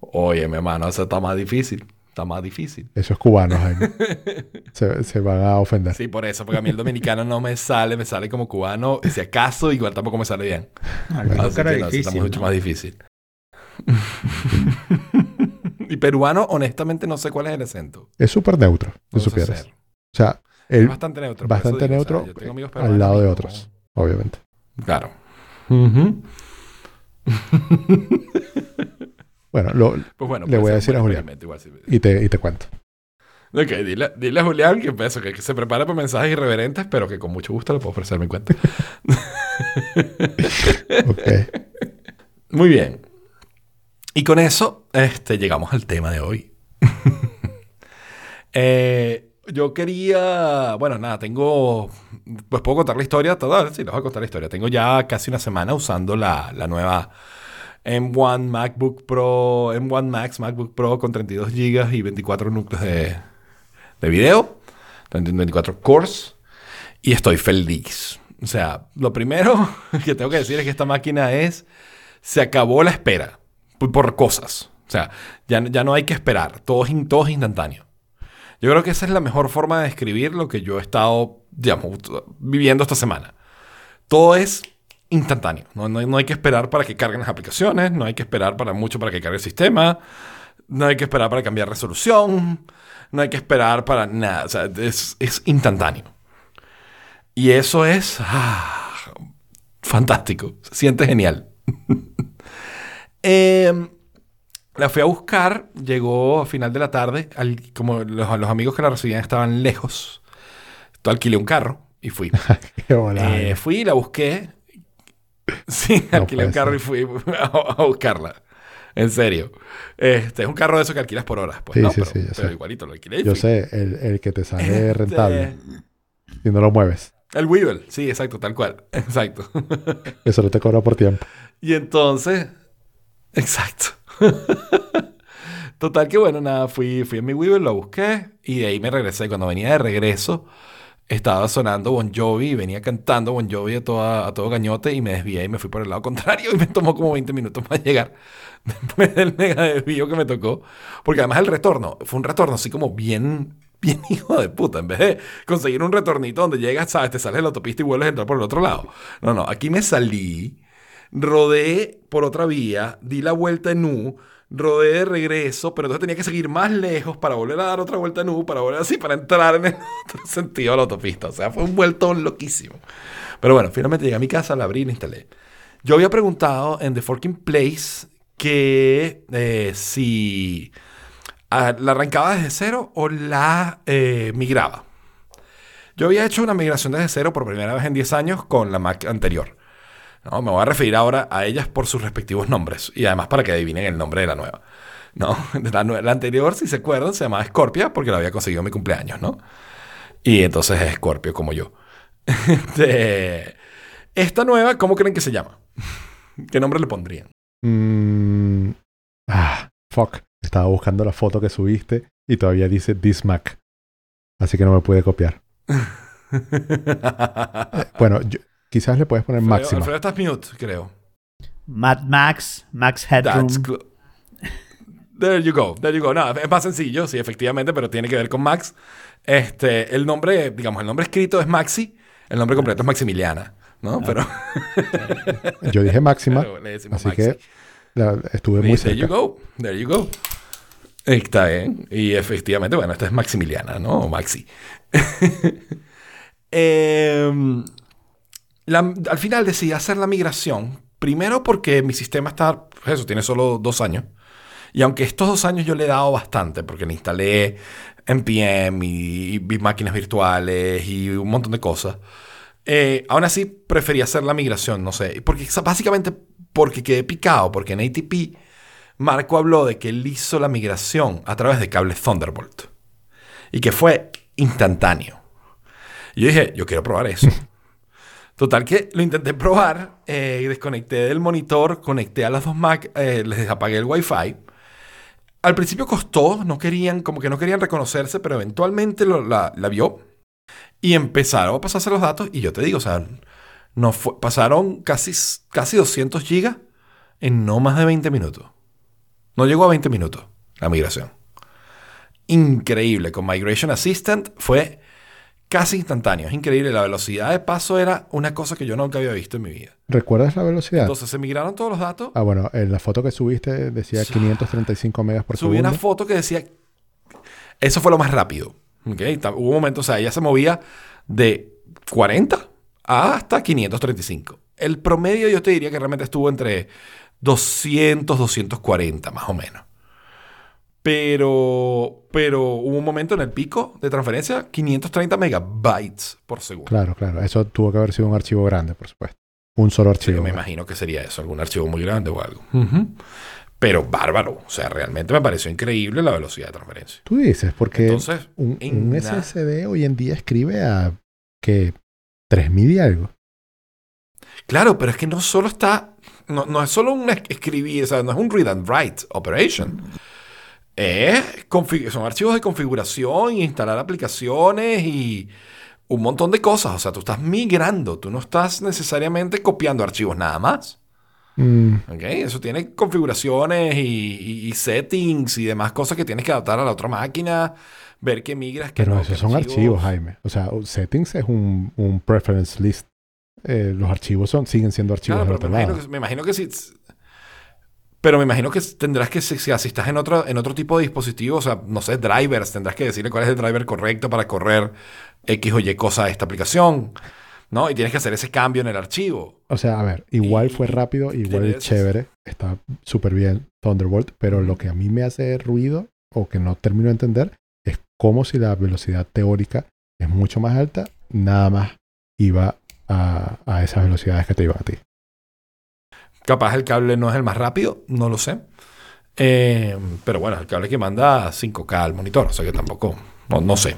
Oye, mi hermano, eso está más difícil. Está más difícil. Eso es cubano, Jaime. Se, se van a ofender. Sí, por eso, porque a mí el dominicano no me sale, me sale como cubano. Y si acaso, igual tampoco me sale bien. Así que era que no, eso está difícil, mucho ¿no? más difícil. y peruano, honestamente, no sé cuál es el acento. Es súper neutro, si No supieras. hacer. O sea, Es bastante neutro. bastante digo, o sea, neutro yo tengo amigos al lado de otros, obviamente. Claro. Bueno, lo- Pues bueno, Le voy a decir a Julián. igual, sí. y, te, y te cuento. Ok, dile, dile a Julián que, eso, que, que se prepare para mensajes irreverentes, pero que con mucho gusto le puedo ofrecer mi cuenta. Ok. Muy bien. Y con eso este, llegamos al tema de hoy. Eh, yo quería, bueno, nada, tengo, pues puedo contar la historia, toda, sí, les voy a contar la historia. Tengo ya casi una semana usando la, la nueva M1 MacBook Pro, M1 Max MacBook Pro con 32 GB y 24 núcleos de, de video, 24 cores, y estoy feliz. O sea, lo primero que tengo que decir es que esta máquina es, se acabó la espera por, cosas. O sea, ya, ya no hay que esperar, todo es, todo instantáneo. Yo creo que esa es la mejor forma de describir lo que yo he estado, digamos, viviendo esta semana. Todo es instantáneo. No, no hay- no hay que esperar para que carguen las aplicaciones, no hay que esperar para mucho para que cargue el sistema, no hay que esperar para cambiar resolución, no hay que esperar para nada. O sea, es, es instantáneo. Y eso es ah, fantástico. Se siente genial. Em, la fui a buscar, llegó a final de la tarde, al- como los, los amigos que la recibían estaban lejos. Entonces alquilé un carro y fui. Qué. Eh, fui, la busqué. Sí, No alquilé un carro y fui a, a buscarla. En serio. Este es un carro de esos que alquilas por horas. Pues Sí, no, sí, pero, sí, yo pero sé. igualito lo alquilé. Yo sé, el, el que te sale rentable Este, y no lo mueves. el Weevil, sí, exacto, tal cual. Exacto. Eso no te cobra por tiempo. Y entonces, exacto. Total que bueno, nada, fui, fui en mi Weaver, lo busqué y de ahí me regresé. Cuando venía de regreso, estaba sonando Bon Jovi venía cantando Bon Jovi a, a todo cañote y me desvié y me fui por el lado contrario y me tomó como 20 minutos para llegar después del mega desvío que me tocó. Porque además el retorno fue un retorno así como bien, bien hijo de puta. En vez de conseguir un retornito donde llegas, sabes, te sales de la autopista y vuelves a entrar por el otro lado. No, no, aquí me salí rodé por otra vía, di la vuelta en U, rodé de regreso, pero entonces tenía que seguir más lejos para volver a dar otra vuelta en U, para volver así, para entrar en el sentido de la autopista. O sea, fue un vueltón loquísimo. Pero bueno, finalmente llegué a mi casa, la abrí y la instalé. Yo había preguntado en The Forking Place que eh, si ah, la arrancaba desde cero o la eh, migraba. Yo había hecho una migración desde cero por primera vez en 10 años con la Mac anterior. ¿No? Me voy a referir ahora a ellas por sus respectivos nombres y además para que adivinen el nombre de la nueva. ¿no? La, anterior, si se acuerdan, se llamaba Scorpia porque la había conseguido en mi cumpleaños, ¿no? Y entonces es Scorpio como yo. Este, esta nueva, ¿cómo creen que se llama? ¿Qué nombre le pondrían? Mm, ah, fuck. Estaba buscando la foto que subiste y todavía dice This Mac. Así que no me pude copiar. Bueno, yo- quizás le puedes poner Alfredo, máxima. Alfredo, estás mute, creo. Mad Max, Max Headroom. There you go, there you go. No, es más sencillo, sí, efectivamente, pero tiene que ver con Max. Este, el nombre, digamos, el nombre escrito es Maxi, el nombre completo es Maximiliana, ¿no? Pero, Yo dije máxima, pero le decimos así Maxi. que la- estuve muy there you cerca. go, there you go. Está bien. Y efectivamente, bueno, esta es Maximiliana, ¿no? O Maxi. Em, al final decidí hacer la migración. Primero porque mi sistema está, pues eso, tiene solo dos años. Y aunque estos dos años yo le he dado bastante, porque le instalé NPM y, máquinas virtuales y un montón de cosas, eh, aún así preferí hacer la migración, no sé. Porque, básicamente porque quedé picado, porque en ATP Marco habló de que él hizo la migración a través de cables Thunderbolt. Y que fue instantáneo. Yo dije, yo quiero probar eso. Total que lo intenté probar, eh, desconecté del monitor, conecté a las dos Mac, eh, les apagué el Wi-Fi. Al principio costó, no querían, como que no querían reconocerse, pero eventualmente la, la vio. Y empezaron a pasarse los datos. Y yo te digo, o sea, no fue- pasaron casi, casi 200 gigas en no más de 20 minutos. No llegó a 20 minutos la migración. Increíble. Con Migration Assistant fue casi instantáneo. Es increíble. La velocidad de paso era una cosa que yo nunca había visto en mi vida. ¿Recuerdas la velocidad? Entonces se migraron todos los datos. Ah, bueno, en la foto que subiste decía 535 megas por Subí segundo. una foto que decía. Eso fue lo más rápido. ¿ok? Ta- Hubo momentos, o sea, ella se movía de 40 hasta 535. El promedio yo te diría que realmente estuvo entre 200, 240 más o menos. Pero, pero hubo un momento en el pico de transferencia, 530 megabytes por segundo. Claro, claro. Eso tuvo que haber sido un archivo grande, por supuesto. Un solo Sí, archivo. me imagino que sería eso, algún archivo muy grande o algo. Pero bárbaro. O sea, realmente me pareció increíble la velocidad de transferencia. Tú dices, porque Entonces, un, en un nada. SSD hoy en día escribe a que 3000 y algo. Claro, pero es que no solo está. No, no es solo un es- escribir, o sea, no es un read and write operation. Es confi- son archivos de configuración y instalar aplicaciones y un montón de cosas. O sea, tú estás migrando, tú no estás necesariamente copiando archivos nada más. Mm, ¿ok? Eso tiene configuraciones y, y- y settings y demás cosas que tienes que adaptar a la otra máquina, ver qué migras, pero no, esos son archivos, Jaime. O sea, settings es un, un preference list. Eh, los archivos son, siguen siendo archivos Claro, del pero otro me imagino, que, me imagino que si... Pero me imagino que tendrás que, si, si estás en otro, en otro tipo de dispositivo, o sea, no sé, drivers, tendrás que decirle cuál es el driver correcto para correr X o Y cosa de esta aplicación, ¿no? Y tienes que hacer ese cambio en el archivo. O sea, a ver, igual Y- fue rápido, igual es chévere, está súper bien Thunderbolt, pero lo que a mí me hace ruido o que no termino de entender es cómo si la velocidad teórica es mucho más alta, nada más iba a, a esas velocidades que te iban a ti. Capaz el cable no es el más rápido, no lo sé. Eh, pero bueno, el cable que manda 5K al monitor, o sea que tampoco, no, sé.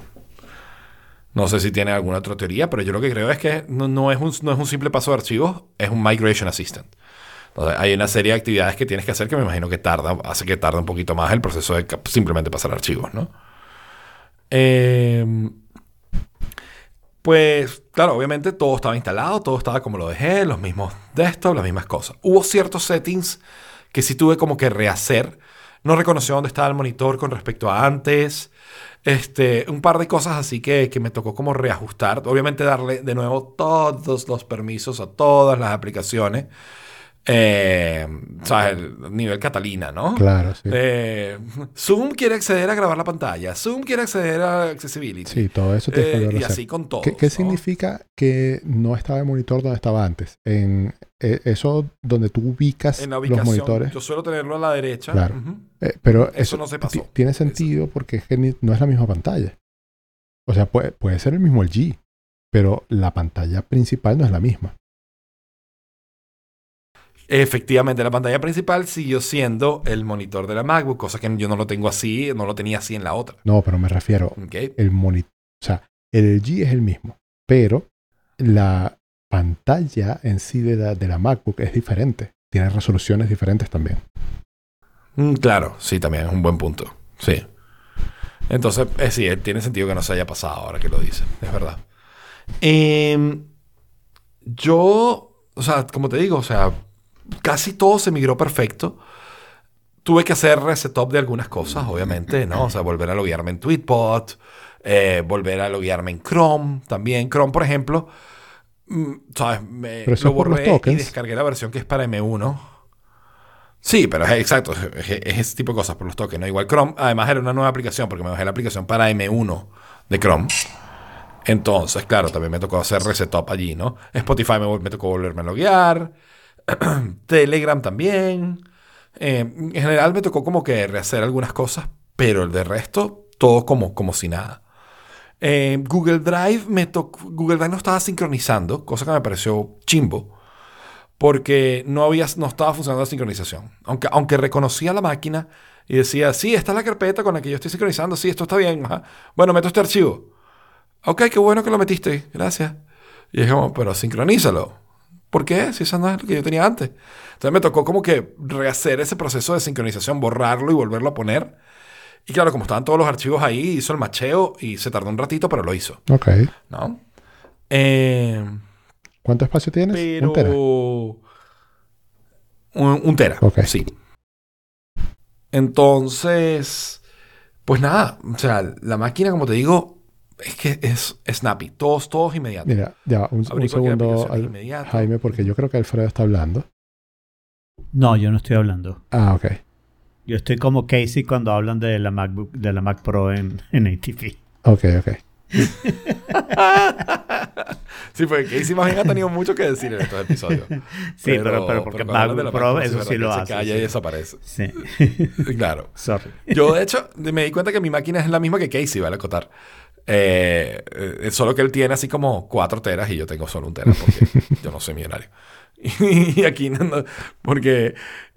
No sé si tiene alguna otra teoría, pero yo lo que creo es que no, es, un, no es un simple paso de archivos, es un migration assistant. Entonces, hay una serie de actividades que tienes que hacer que me imagino que tarda, hace que tarde un poquito más el proceso de simplemente pasar archivos, ¿no? Eh, pues, claro, obviamente todo estaba instalado, todo estaba como lo dejé, los mismos desktops, las mismas cosas. Hubo ciertos settings que sí tuve como que rehacer. No reconoció dónde estaba el monitor con respecto a antes. Este, un par de cosas así que, que me tocó como reajustar. Obviamente darle de nuevo todos los permisos a todas las aplicaciones. Eh, ¿Sabes? El nivel Catalina, ¿no? Claro, sí. Eh, Zoom quiere acceder a grabar la pantalla. Zoom quiere acceder a accessibility. Sí, todo eso que Eh, y así con todo. ¿Qué, qué significa que no estaba el monitor donde estaba antes? En eh, eso donde tú ubicas En la los monitores. yo suelo tenerlo a la derecha. Claro. Pero Eso eso, no se pasó. tiene sentido porque es que ni- no es la misma pantalla. O sea, puede, puede ser el mismo el G, pero la pantalla principal no es la misma. Efectivamente, la pantalla principal siguió siendo el monitor de la MacBook, cosa que yo no lo tengo así, no lo tenía así en la otra. No, pero me refiero, ¿ok? el monitor, o sea, el G es el mismo, pero la pantalla en sí de la, de la MacBook es diferente. Tiene resoluciones diferentes también. Mm, Claro, sí, también es un buen punto. Sí. Entonces, eh, sí, eh, tiene sentido que no se haya pasado ahora que lo dice. Es verdad. Em, yo, o sea, como te digo, o sea, casi todo se migró perfecto. Tuve que hacer resetup de algunas cosas, obviamente, ¿no? O sea, volver a loguearme en Tweetbot, eh, volver a loguearme en Chrome también. Chrome, por ejemplo, mm, ¿sabes? Me, Pero lo borré y descargué la versión que es para M1. Sí, pero es exacto, es, es- es ese tipo de cosas por los tokens, ¿no? Igual Chrome, además era una nueva aplicación porque me bajé la aplicación para M1 de Chrome. Entonces, claro, también me tocó hacer resetup allí, ¿no? Spotify me, me tocó volverme a loguear. Telegram también. Eh, en general me tocó como que rehacer algunas cosas, pero el de resto, todo como, como si nada. Eh, Google Drive me tocó, Google Drive no estaba sincronizando, cosa que me pareció chimbo, porque no había, no estaba funcionando la sincronización. Aunque, aunque reconocía la máquina y decía, sí, esta es la carpeta con la que yo estoy sincronizando, sí, esto está bien. Bueno, meto este archivo. Ok, qué bueno que lo metiste, gracias. Y es pero sincronízalo. ¿Por qué? Si eso no es lo que yo tenía antes. Entonces me tocó como que rehacer ese proceso de sincronización, borrarlo y volverlo a poner. Y claro, como estaban todos los archivos ahí, hizo el macheo y se tardó un ratito, pero lo hizo, Ok. ¿no? Eh, ¿Cuánto espacio tienes? pero... Un tera. Un, un tera, Ok. sí. Entonces, pues nada, o sea, la máquina, como te digo, es que es snappy, todos, todos inmediatos. Mira, ya, un, segundo, al- inmediato. Jaime, porque yo creo que Alfredo está hablando. No, yo no estoy hablando. Ah, ok. Yo estoy como Casey cuando hablan de la MacBook, de la Mac Pro en, en ATP. Ok, ok. Sí, porque Casey más bien ha tenido mucho que decir en estos episodios. Sí, pero, pero, porque MacBook la Pro, Mac eso es sí lo hace. Se calla sí. y desaparece. Sí. Claro. Sorry. Yo, de hecho, me di cuenta que mi máquina es la misma que Casey, vale acotar. Eh, eh, solo que él tiene así como 4 teras y yo tengo solo un tera porque yo no soy millonario. Y aquí no, porque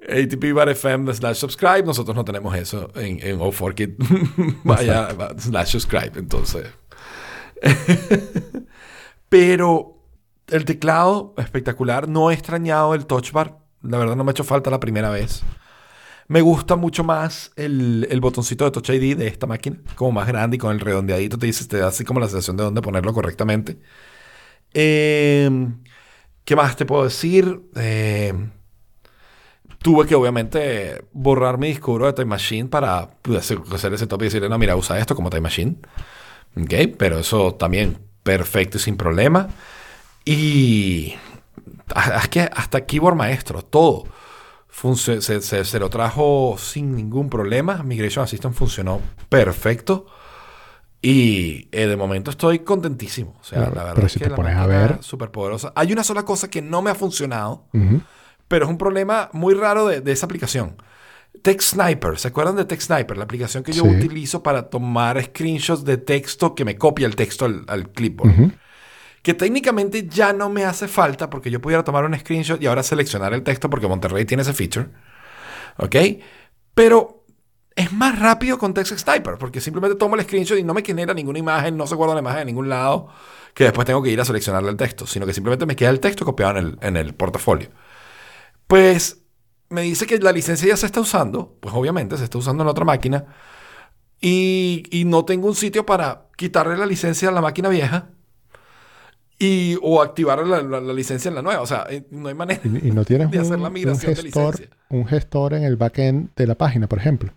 ATP bar FM slash subscribe, nosotros no tenemos eso en, en O4Kit. Vaya, va- slash subscribe, entonces. Pero el teclado espectacular, no he extrañado el touch bar. La verdad no me ha hecho falta la primera vez. Me gusta mucho más el, el botoncito de Touch ID de esta máquina, como más grande y con el redondeadito te dice, te da así como la sensación de dónde ponerlo correctamente. Eh, ¿Qué más te puedo decir? Eh, tuve que obviamente borrar mi disco duro de Time Machine para pues, hacer, ese top y decirle, no, mira, usa esto como Time Machine. ¿Ok? Pero eso también perfecto y sin problema. Y es que hasta Keyboard Maestro, todo. Se, se- se lo trajo sin ningún problema. Migration Assistant funcionó perfecto. Y eh, de momento estoy contentísimo. O sea, Claro, la verdad pero es si que te la pones a ver- súper poderosa. Hay una sola cosa que no me ha funcionado, pero es un problema muy raro de, de esa aplicación. Text Sniper, ¿se acuerdan de Text Sniper? La aplicación que yo Sí. utilizo para tomar screenshots de texto que me copia el texto al, al clipboard. Que técnicamente ya no me hace falta porque yo pudiera tomar un screenshot y ahora seleccionar el texto porque Monterrey tiene ese feature. ¿Ok? Pero es más rápido con Text Sniper porque simplemente tomo el screenshot y no me genera ninguna imagen, no se guarda la imagen en ningún lado que después tengo que ir a seleccionarle el texto, sino que simplemente me queda el texto copiado en el, en el portafolio. Pues me dice que la licencia ya se está usando, pues obviamente se está usando en otra máquina y, y no tengo un sitio para quitarle la licencia a la máquina vieja y, o activar la, la- la licencia en la nueva. O sea, eh, no hay manera. Y, y no tienes De hacer un, la un migración de gestor, licencia. un gestor en el backend de la página, por ejemplo.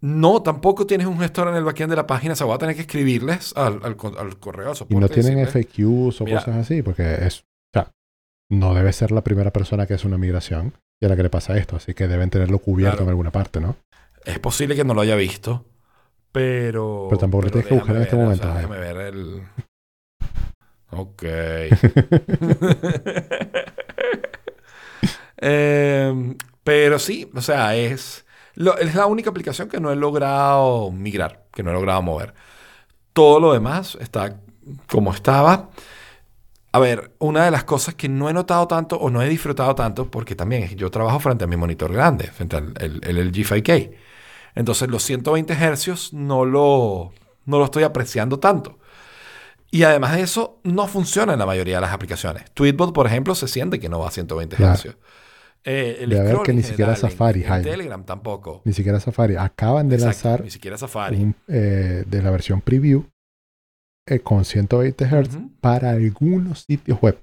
No, tampoco tienes un gestor en el backend de la página. O sea, voy a tener que escribirles al, al, co- al correo, al Y no tienen FAQs o mira. cosas así, porque es, o sea, no debe ser la primera persona que hace una migración y a la que le pasa esto, así que deben tenerlo cubierto Claro. en alguna parte, ¿no? Es posible que no lo haya visto, pero... Pero tampoco lo tienes que buscar en este ver, o sea, momento, déjame ver el... Ok. Eh, pero sí, o sea, es, lo- es la única aplicación que no he logrado migrar, que no he logrado mover. Todo lo demás está como estaba. A ver, una de las cosas que no he notado tanto o no he disfrutado tanto, porque también yo trabajo frente a mi monitor grande, frente al el, el LG 5K. Entonces los 120 Hz no lo, no lo estoy apreciando tanto. Y además de eso, no funciona en la mayoría de las aplicaciones. Tweetbot, por ejemplo, se siente que no va a 120 Claro. Hz. Eh, el De scroll que ni siquiera general, Safari, en. Telegram tampoco. Ni siquiera Safari. Acaban de Exacto, lanzar ni siquiera Safari. un, eh, de la versión preview eh, con 120 Hz para algunos sitios web.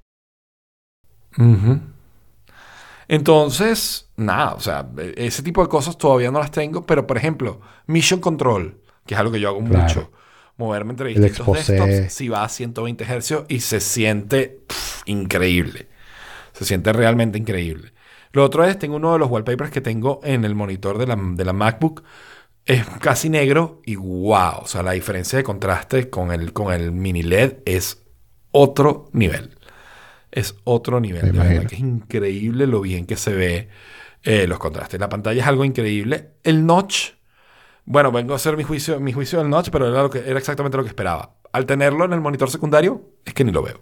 Entonces, nada, o sea, e- ese tipo de cosas todavía no las tengo, pero por ejemplo, Mission Control, que es algo que yo hago Claro. mucho, moverme entre distintos desktops, si va a 120 Hz y se siente increíble. Se siente realmente increíble. Lo otro es, tengo uno de los wallpapers que tengo en el monitor de la, de la MacBook. Es casi negro y wow, o sea, la diferencia de contraste con el, con el mini LED es otro nivel. Es otro nivel. De verdad que es increíble lo bien que se ve eh, los contrastes. La pantalla es algo increíble. El notch, bueno, vengo a hacer mi juicio, mi juicio del notch, pero era, lo que, era exactamente lo que esperaba. Al tenerlo en el monitor secundario, es que ni lo veo.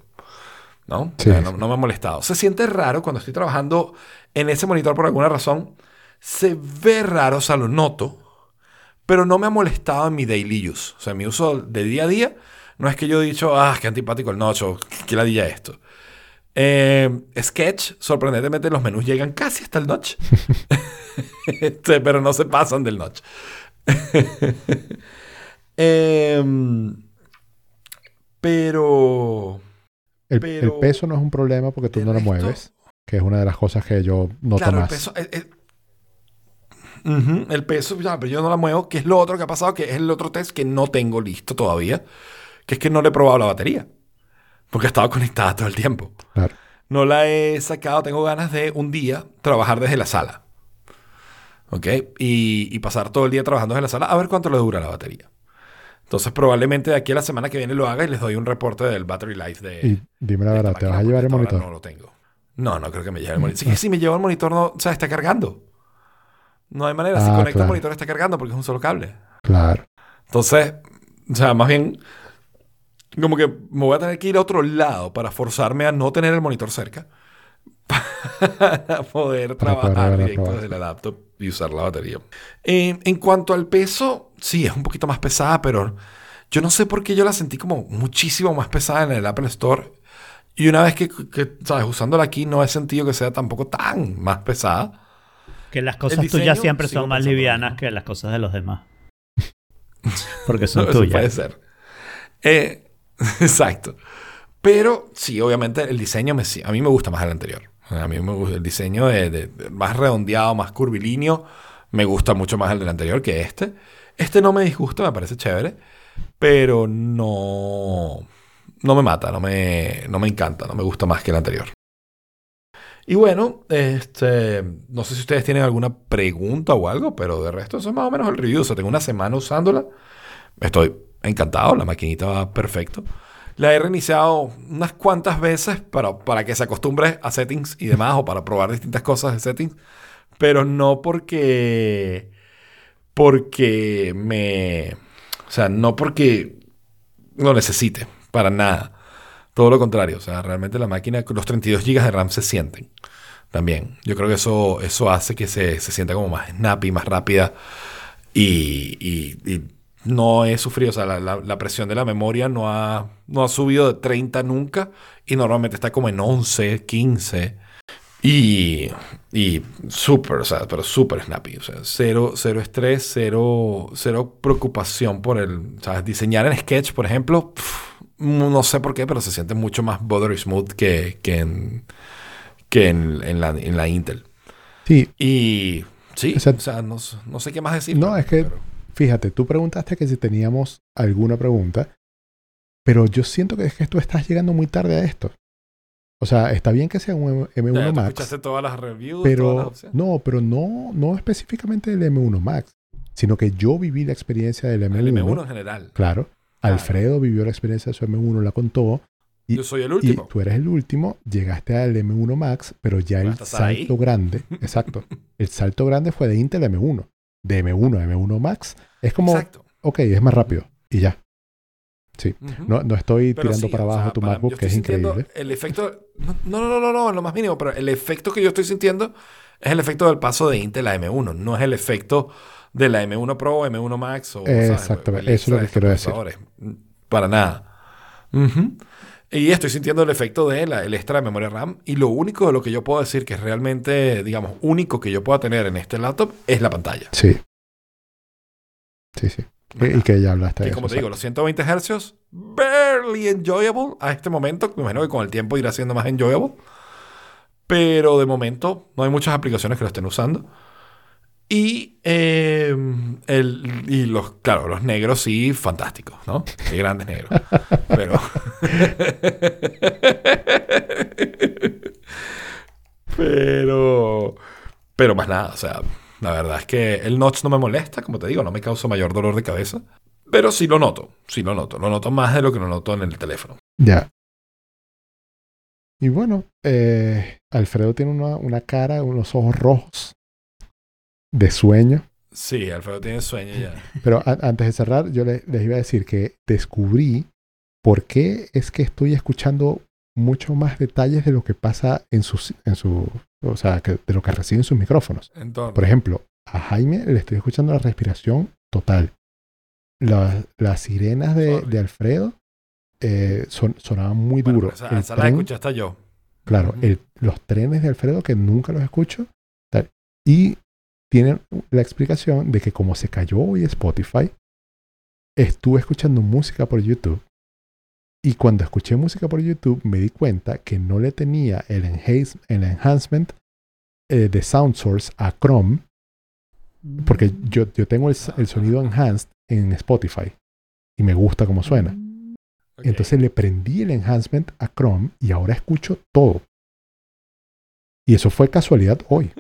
¿No? Sí, no, no me ha molestado. Se siente raro cuando estoy trabajando en ese monitor por alguna razón. Se ve raro, o sea, lo noto, pero no me ha molestado en mi daily use. O sea, en mi uso de día a día, no es que yo he dicho, ah, qué antipático el notch o qué ladilla esto. Eh, Sketch, sorprendentemente, los menús llegan casi hasta el notch. Este, pero no se pasan del notch. Em, pero. El, Pero el peso no es un problema porque tú no lo mueves, que es una de las cosas que yo noto Claro, el más. el peso, ya, pero yo no la muevo, que es lo otro que ha pasado, que es el otro test que no tengo listo todavía, que es que no le he probado la batería, porque ha estado conectada todo el tiempo. Claro. No la he sacado, tengo ganas de un día trabajar desde la sala. ¿Ok? Y, y pasar todo el día trabajando desde la sala a ver cuánto le dura la batería. Entonces probablemente de aquí a la semana que viene lo haga y les doy un reporte del battery life de... Y dime la verdad, ¿te vas a llevar el monitor? No lo tengo. No, no creo que me lleve el monitor. Si, si me llevo el monitor, no, o sea, está cargando. No hay manera. si Ah, conecto el claro. monitor, está cargando porque es un solo cable. Claro. Entonces, o sea, más bien, como que me voy a tener que ir a otro lado para forzarme a no tener el monitor cerca. Para poder Para trabajar directo desde la laptop y usar la batería. Eh, en cuanto al peso, sí, es un poquito más pesada, pero yo no sé por qué yo la sentí como muchísimo más pesada en el Apple Store. Y una vez que, que, ¿sabes? Usándola aquí, no he sentido que sea tampoco tan más pesada. Que las cosas diseño, tuyas siempre son más livianas que las cosas de los demás. Porque son No, tuyas. puede ser. Eh, exacto. Pero sí, obviamente el diseño me, a mí me gusta más el anterior. A mí me gusta el diseño de, más redondeado, más curvilíneo. Me gusta mucho más el del anterior que este. Este no me disgusta, me parece chévere. Pero no. No me mata, no me, no me encanta, no me gusta más que el anterior. Y bueno, este, no sé si ustedes tienen alguna pregunta o algo, pero de resto eso es más o menos el review. Tengo una semana usándola. Estoy encantado, la maquinita va perfecto. La he reiniciado unas cuantas veces para, para que se acostumbre a settings y demás, o para probar distintas cosas de settings, pero no porque. Porque me. O sea, no porque lo necesite, para nada. Todo lo contrario, o sea, realmente la máquina, los 32 GB de RAM se sienten también. Yo creo que eso, eso hace que se, se sienta como más snappy, más rápida y no he sufrido, o sea, la, la- la presión de la memoria no ha, no ha subido de 30 nunca y normalmente está como en 11, 15 y, y súper, o sea, pero súper snappy, o sea, cero, cero estrés, cero, cero preocupación por el, o sea, diseñar en Sketch, por ejemplo, pf, no sé por qué, pero se siente mucho más buttery smooth que, que en, que en, en la, en la Intel. Sí, Y sí, O sea, o sea, no, no sé qué más decir. No, pero- es que- pero- fíjate, tú preguntaste que si teníamos alguna pregunta, pero yo siento que es que tú estás llegando muy tarde a esto. O sea, está bien que sea un M1 Ya, Max, escuchaste todas las reviews, todas las pero opciones. no, pero no, no específicamente del M1 Max, sino que yo viví la experiencia del M1. El M1 en general. Claro. Alfredo vivió la experiencia de su M1, la contó. Y, Yo soy el y último. tú eres el último, llegaste al M1 Max, pero ya el ahí. salto grande, exacto, el salto grande fue de Intel a M1. De M1 a M1 Max es como, Exacto. ok, es más rápido y ya. Ujú. No, no estoy Pero tirando sí, para o abajo sea, tu para- MacBook, que es increíble. El efecto. No, no, no, no, no, en lo más mínimo, pero el efecto que yo estoy sintiendo es el efecto del paso de Intel a M1. No es el efecto de la M1 Pro, M1 Max o. Exactamente, el eso es lo que quiero decir. procesadores. Para nada. Ujú. Y estoy sintiendo el efecto de la, el extra de memoria RAM. Y lo único de lo que yo puedo decir que es realmente, digamos, único que yo pueda tener en este laptop es la pantalla. Sí. Sí, sí. Y, y que ya hablaste de eso. como te digo, los 120 Hz, barely enjoyable a este momento. Me imagino que con el tiempo irá siendo más enjoyable. Pero de momento no hay muchas aplicaciones que lo estén usando. Y, eh, el, y los, claro, los negros sí, fantásticos, ¿no? Qué grandes negros. Pero. pero. Pero más nada, o sea, la verdad es que el notch no me molesta, como te digo, no me causa mayor dolor de cabeza. Pero sí lo noto, sí lo noto. Lo noto más de lo que lo noto en el teléfono. Ya. Y bueno, eh, Alfredo tiene una, una cara, unos ojos rojos de sueño. Sí, Alfredo tiene sueño ya. Pero antes de cerrar, yo le- les iba a decir que descubrí por qué es que estoy escuchando mucho más detalles de lo que pasa en sus, en su, o sea, que- de lo que reciben sus micrófonos. Entonces, Por ejemplo, a Jaime le estoy escuchando la respiración total. La- las sirenas de, de Alfredo eh, son, sonaban muy bueno, duro. esa, esa la tren- escuché hasta yo. Claro, el- los trenes de Alfredo que nunca los escucho. tal. Y tienen la explicación de que como se cayó hoy Spotify, estuve escuchando música por YouTube. Y cuando escuché música por YouTube me di cuenta que no le tenía el, enhance- el enhancement eh, de Sound Source a Chrome, porque yo, yo tengo el, el sonido enhanced en Spotify y me gusta cómo suena. Entonces le prendí el enhancement a Chrome y ahora escucho todo. Y eso fue casualidad hoy.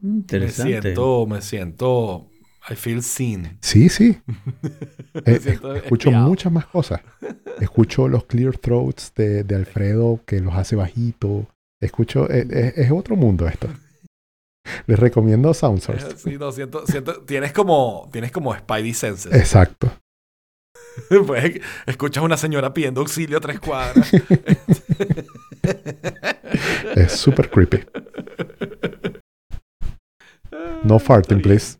Me siento, me siento, I feel seen. Sí, sí. Eh, siento escucho espiado. muchas más cosas. Escucho los clear throats de, de Alfredo que los hace bajito. Escucho, eh, eh, es otro mundo esto. Les recomiendo SoundSource. Sí, no, siento, siento, tienes como, tienes como Spidey Senses. Exacto. Pues, escuchas a una señora pidiendo auxilio a tres cuadras. Es súper creepy. No farting, bien. please.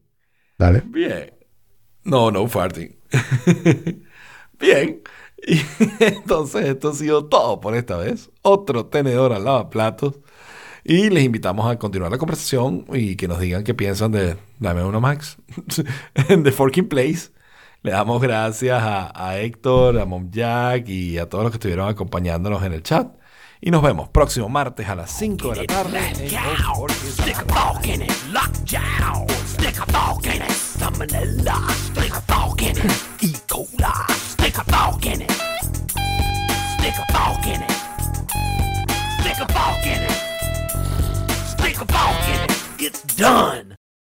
Dale. Bien. No, no farting. Bien. Y entonces esto ha sido todo por esta vez. Otro tenedor al lavaplatos. Y les invitamos a continuar la conversación y que nos digan qué piensan de la M1 Max, de Forking Place. Le damos gracias a, a Héctor, a Mom Jack y a todos los que estuvieron acompañándonos en el chat. Y nos vemos próximo martes a las 5 de la tarde. It's done.